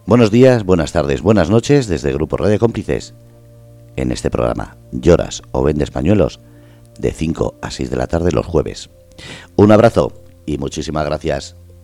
Buenos días, buenas tardes, buenas noches desde el Grupo Red de Cómplices en este programa. Lloras o vendes pañuelos de 5 a 6 de la tarde los jueves. Un abrazo y muchísimas gracias.